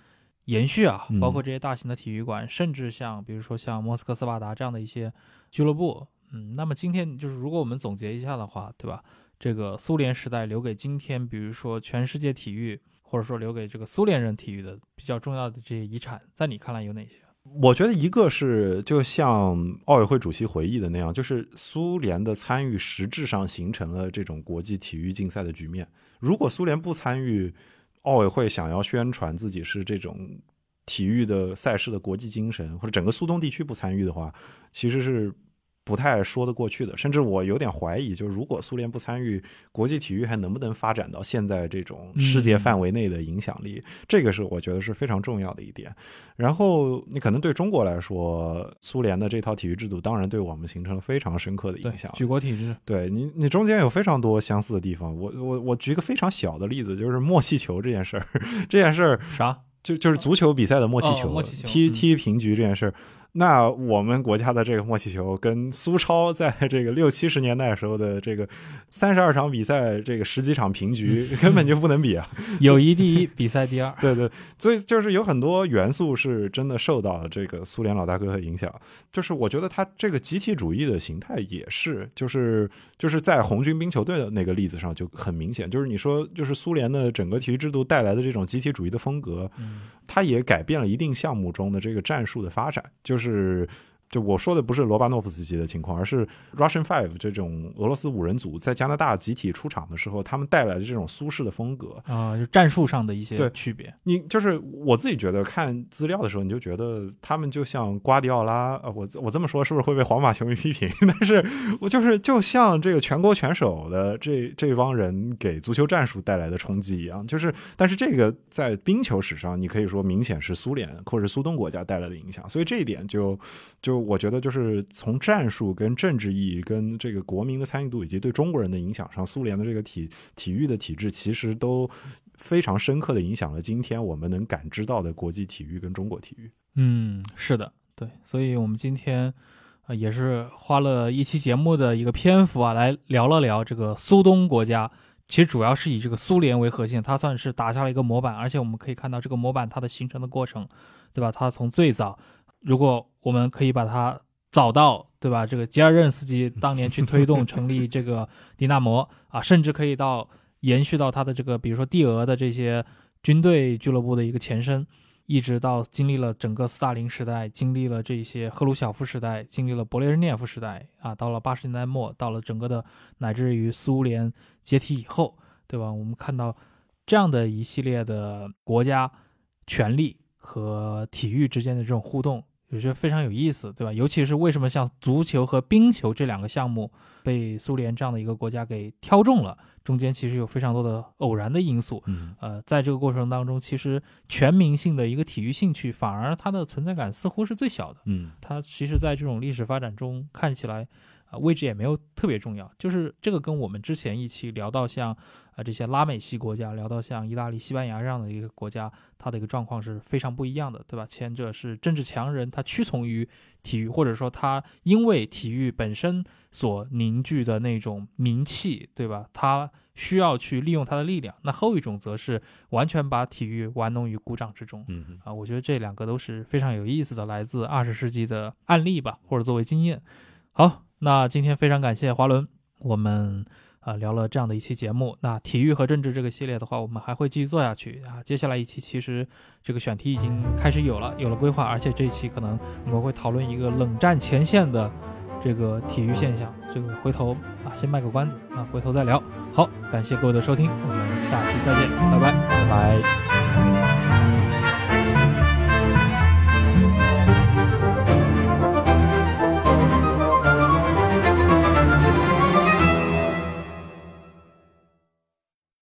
延续啊，包括这些大型的体育馆，甚至像比如说像莫斯科斯巴达这样的一些俱乐部。嗯，那么今天就是如果我们总结一下的话，对吧？这个苏联时代留给今天，比如说全世界体育，或者说留给这个苏联人体育的比较重要的这些遗产，在你看来有哪些？我觉得一个是就像奥委会主席回忆的那样，就是苏联的参与实质上形成了这种国际体育竞赛的局面。如果苏联不参与，奥委会想要宣传自己是这种体育的赛事的国际精神，或者整个苏东地区不参与的话，其实是。不太说得过去的，甚至我有点怀疑，就是如果苏联不参与国际体育，还能不能发展到现在这种世界范围内的影响力？这个是我觉得是非常重要的一点。然后你可能对中国来说，苏联的这套体育制度，当然对我们形成了非常深刻的影响。举国体制，对你，你中间有非常多相似的地方。我我我举个非常小的例子，就是默契球这件事儿。这件事儿啥？就就是足球比赛的默契球，踢踢平局这件事儿。那我们国家的这个默契球跟苏超在这个六七十年代时候的这个三十二场比赛，这个十几场平局根本就不能比啊！友谊第一，比赛第二。对对，所以就是有很多元素是真的受到了这个苏联老大哥的影响。就是我觉得他这个集体主义的形态也是，就是就是在红军冰球队的那个例子上就很明显。就是你说，就是苏联的整个体育制度带来的这种集体主义的风格，它也改变了一定项目中的这个战术的发展。就是，就我说的不是罗巴诺夫斯基的情况，而是 Russian Five 这种俄罗斯五人组在加拿大集体出场的时候，他们带来的这种苏式的风格啊，就战术上的一些区别。你就是我自己觉得看资料的时候，你就觉得他们就像瓜迪奥拉，呃，我我这么说是不是会被皇马球迷批评？但是我就是就像这个全国拳手的这这帮人给足球战术带来的冲击一样，就是但是这个在冰球史上，你可以说明显是苏联或者苏东国家带来的影响，所以这一点就就我觉得就是从战术跟政治意义跟这个国民的参与度以及对中国人的影响上，苏联的这个体体育的体制其实都非常深刻的影响了今天我们能感知到的国际体育跟中国体育。嗯，是的，对，所以我们今天啊也是花了一期节目的一个篇幅啊，来聊了聊这个苏东国家。其实主要是以这个苏联为核心，它算是打下了一个模板，而且我们可以看到这个模板它的形成的过程，对吧？它从最早，如果我们可以把它早到，对吧？这个吉尔任斯基当年去推动成立这个迪纳摩 啊，甚至可以到延续到他的这个，比如说帝俄的这些军队俱乐部的一个前身。一直到经历了整个斯大林时代，经历了这些赫鲁晓夫时代，经历了勃列日涅夫时代啊，到了八十年代末，到了整个的乃至于苏联解体以后，对吧？我们看到这样的一系列的国家权力和体育之间的这种互动。我觉得非常有意思，对吧？尤其是为什么像足球和冰球这两个项目被苏联这样的一个国家给挑中了，中间其实有非常多的偶然的因素。嗯，呃，在这个过程当中，其实全民性的一个体育兴趣反而它的存在感似乎是最小的。嗯，它其实，在这种历史发展中看起来。啊，位置也没有特别重要，就是这个跟我们之前一期聊到像啊这些拉美系国家，聊到像意大利、西班牙这样的一个国家，它的一个状况是非常不一样的，对吧？前者是政治强人，他屈从于体育，或者说他因为体育本身所凝聚的那种名气，对吧？他需要去利用他的力量。那后一种则是完全把体育玩弄于股掌之中。嗯啊，我觉得这两个都是非常有意思的，来自二十世纪的案例吧，或者作为经验。好。那今天非常感谢华伦，我们啊聊了这样的一期节目。那体育和政治这个系列的话，我们还会继续做下去啊。接下来一期其实这个选题已经开始有了，有了规划，而且这一期可能我们会讨论一个冷战前线的这个体育现象。这个回头啊先卖个关子，啊回头再聊。好，感谢各位的收听，我们下期再见，拜拜，拜拜。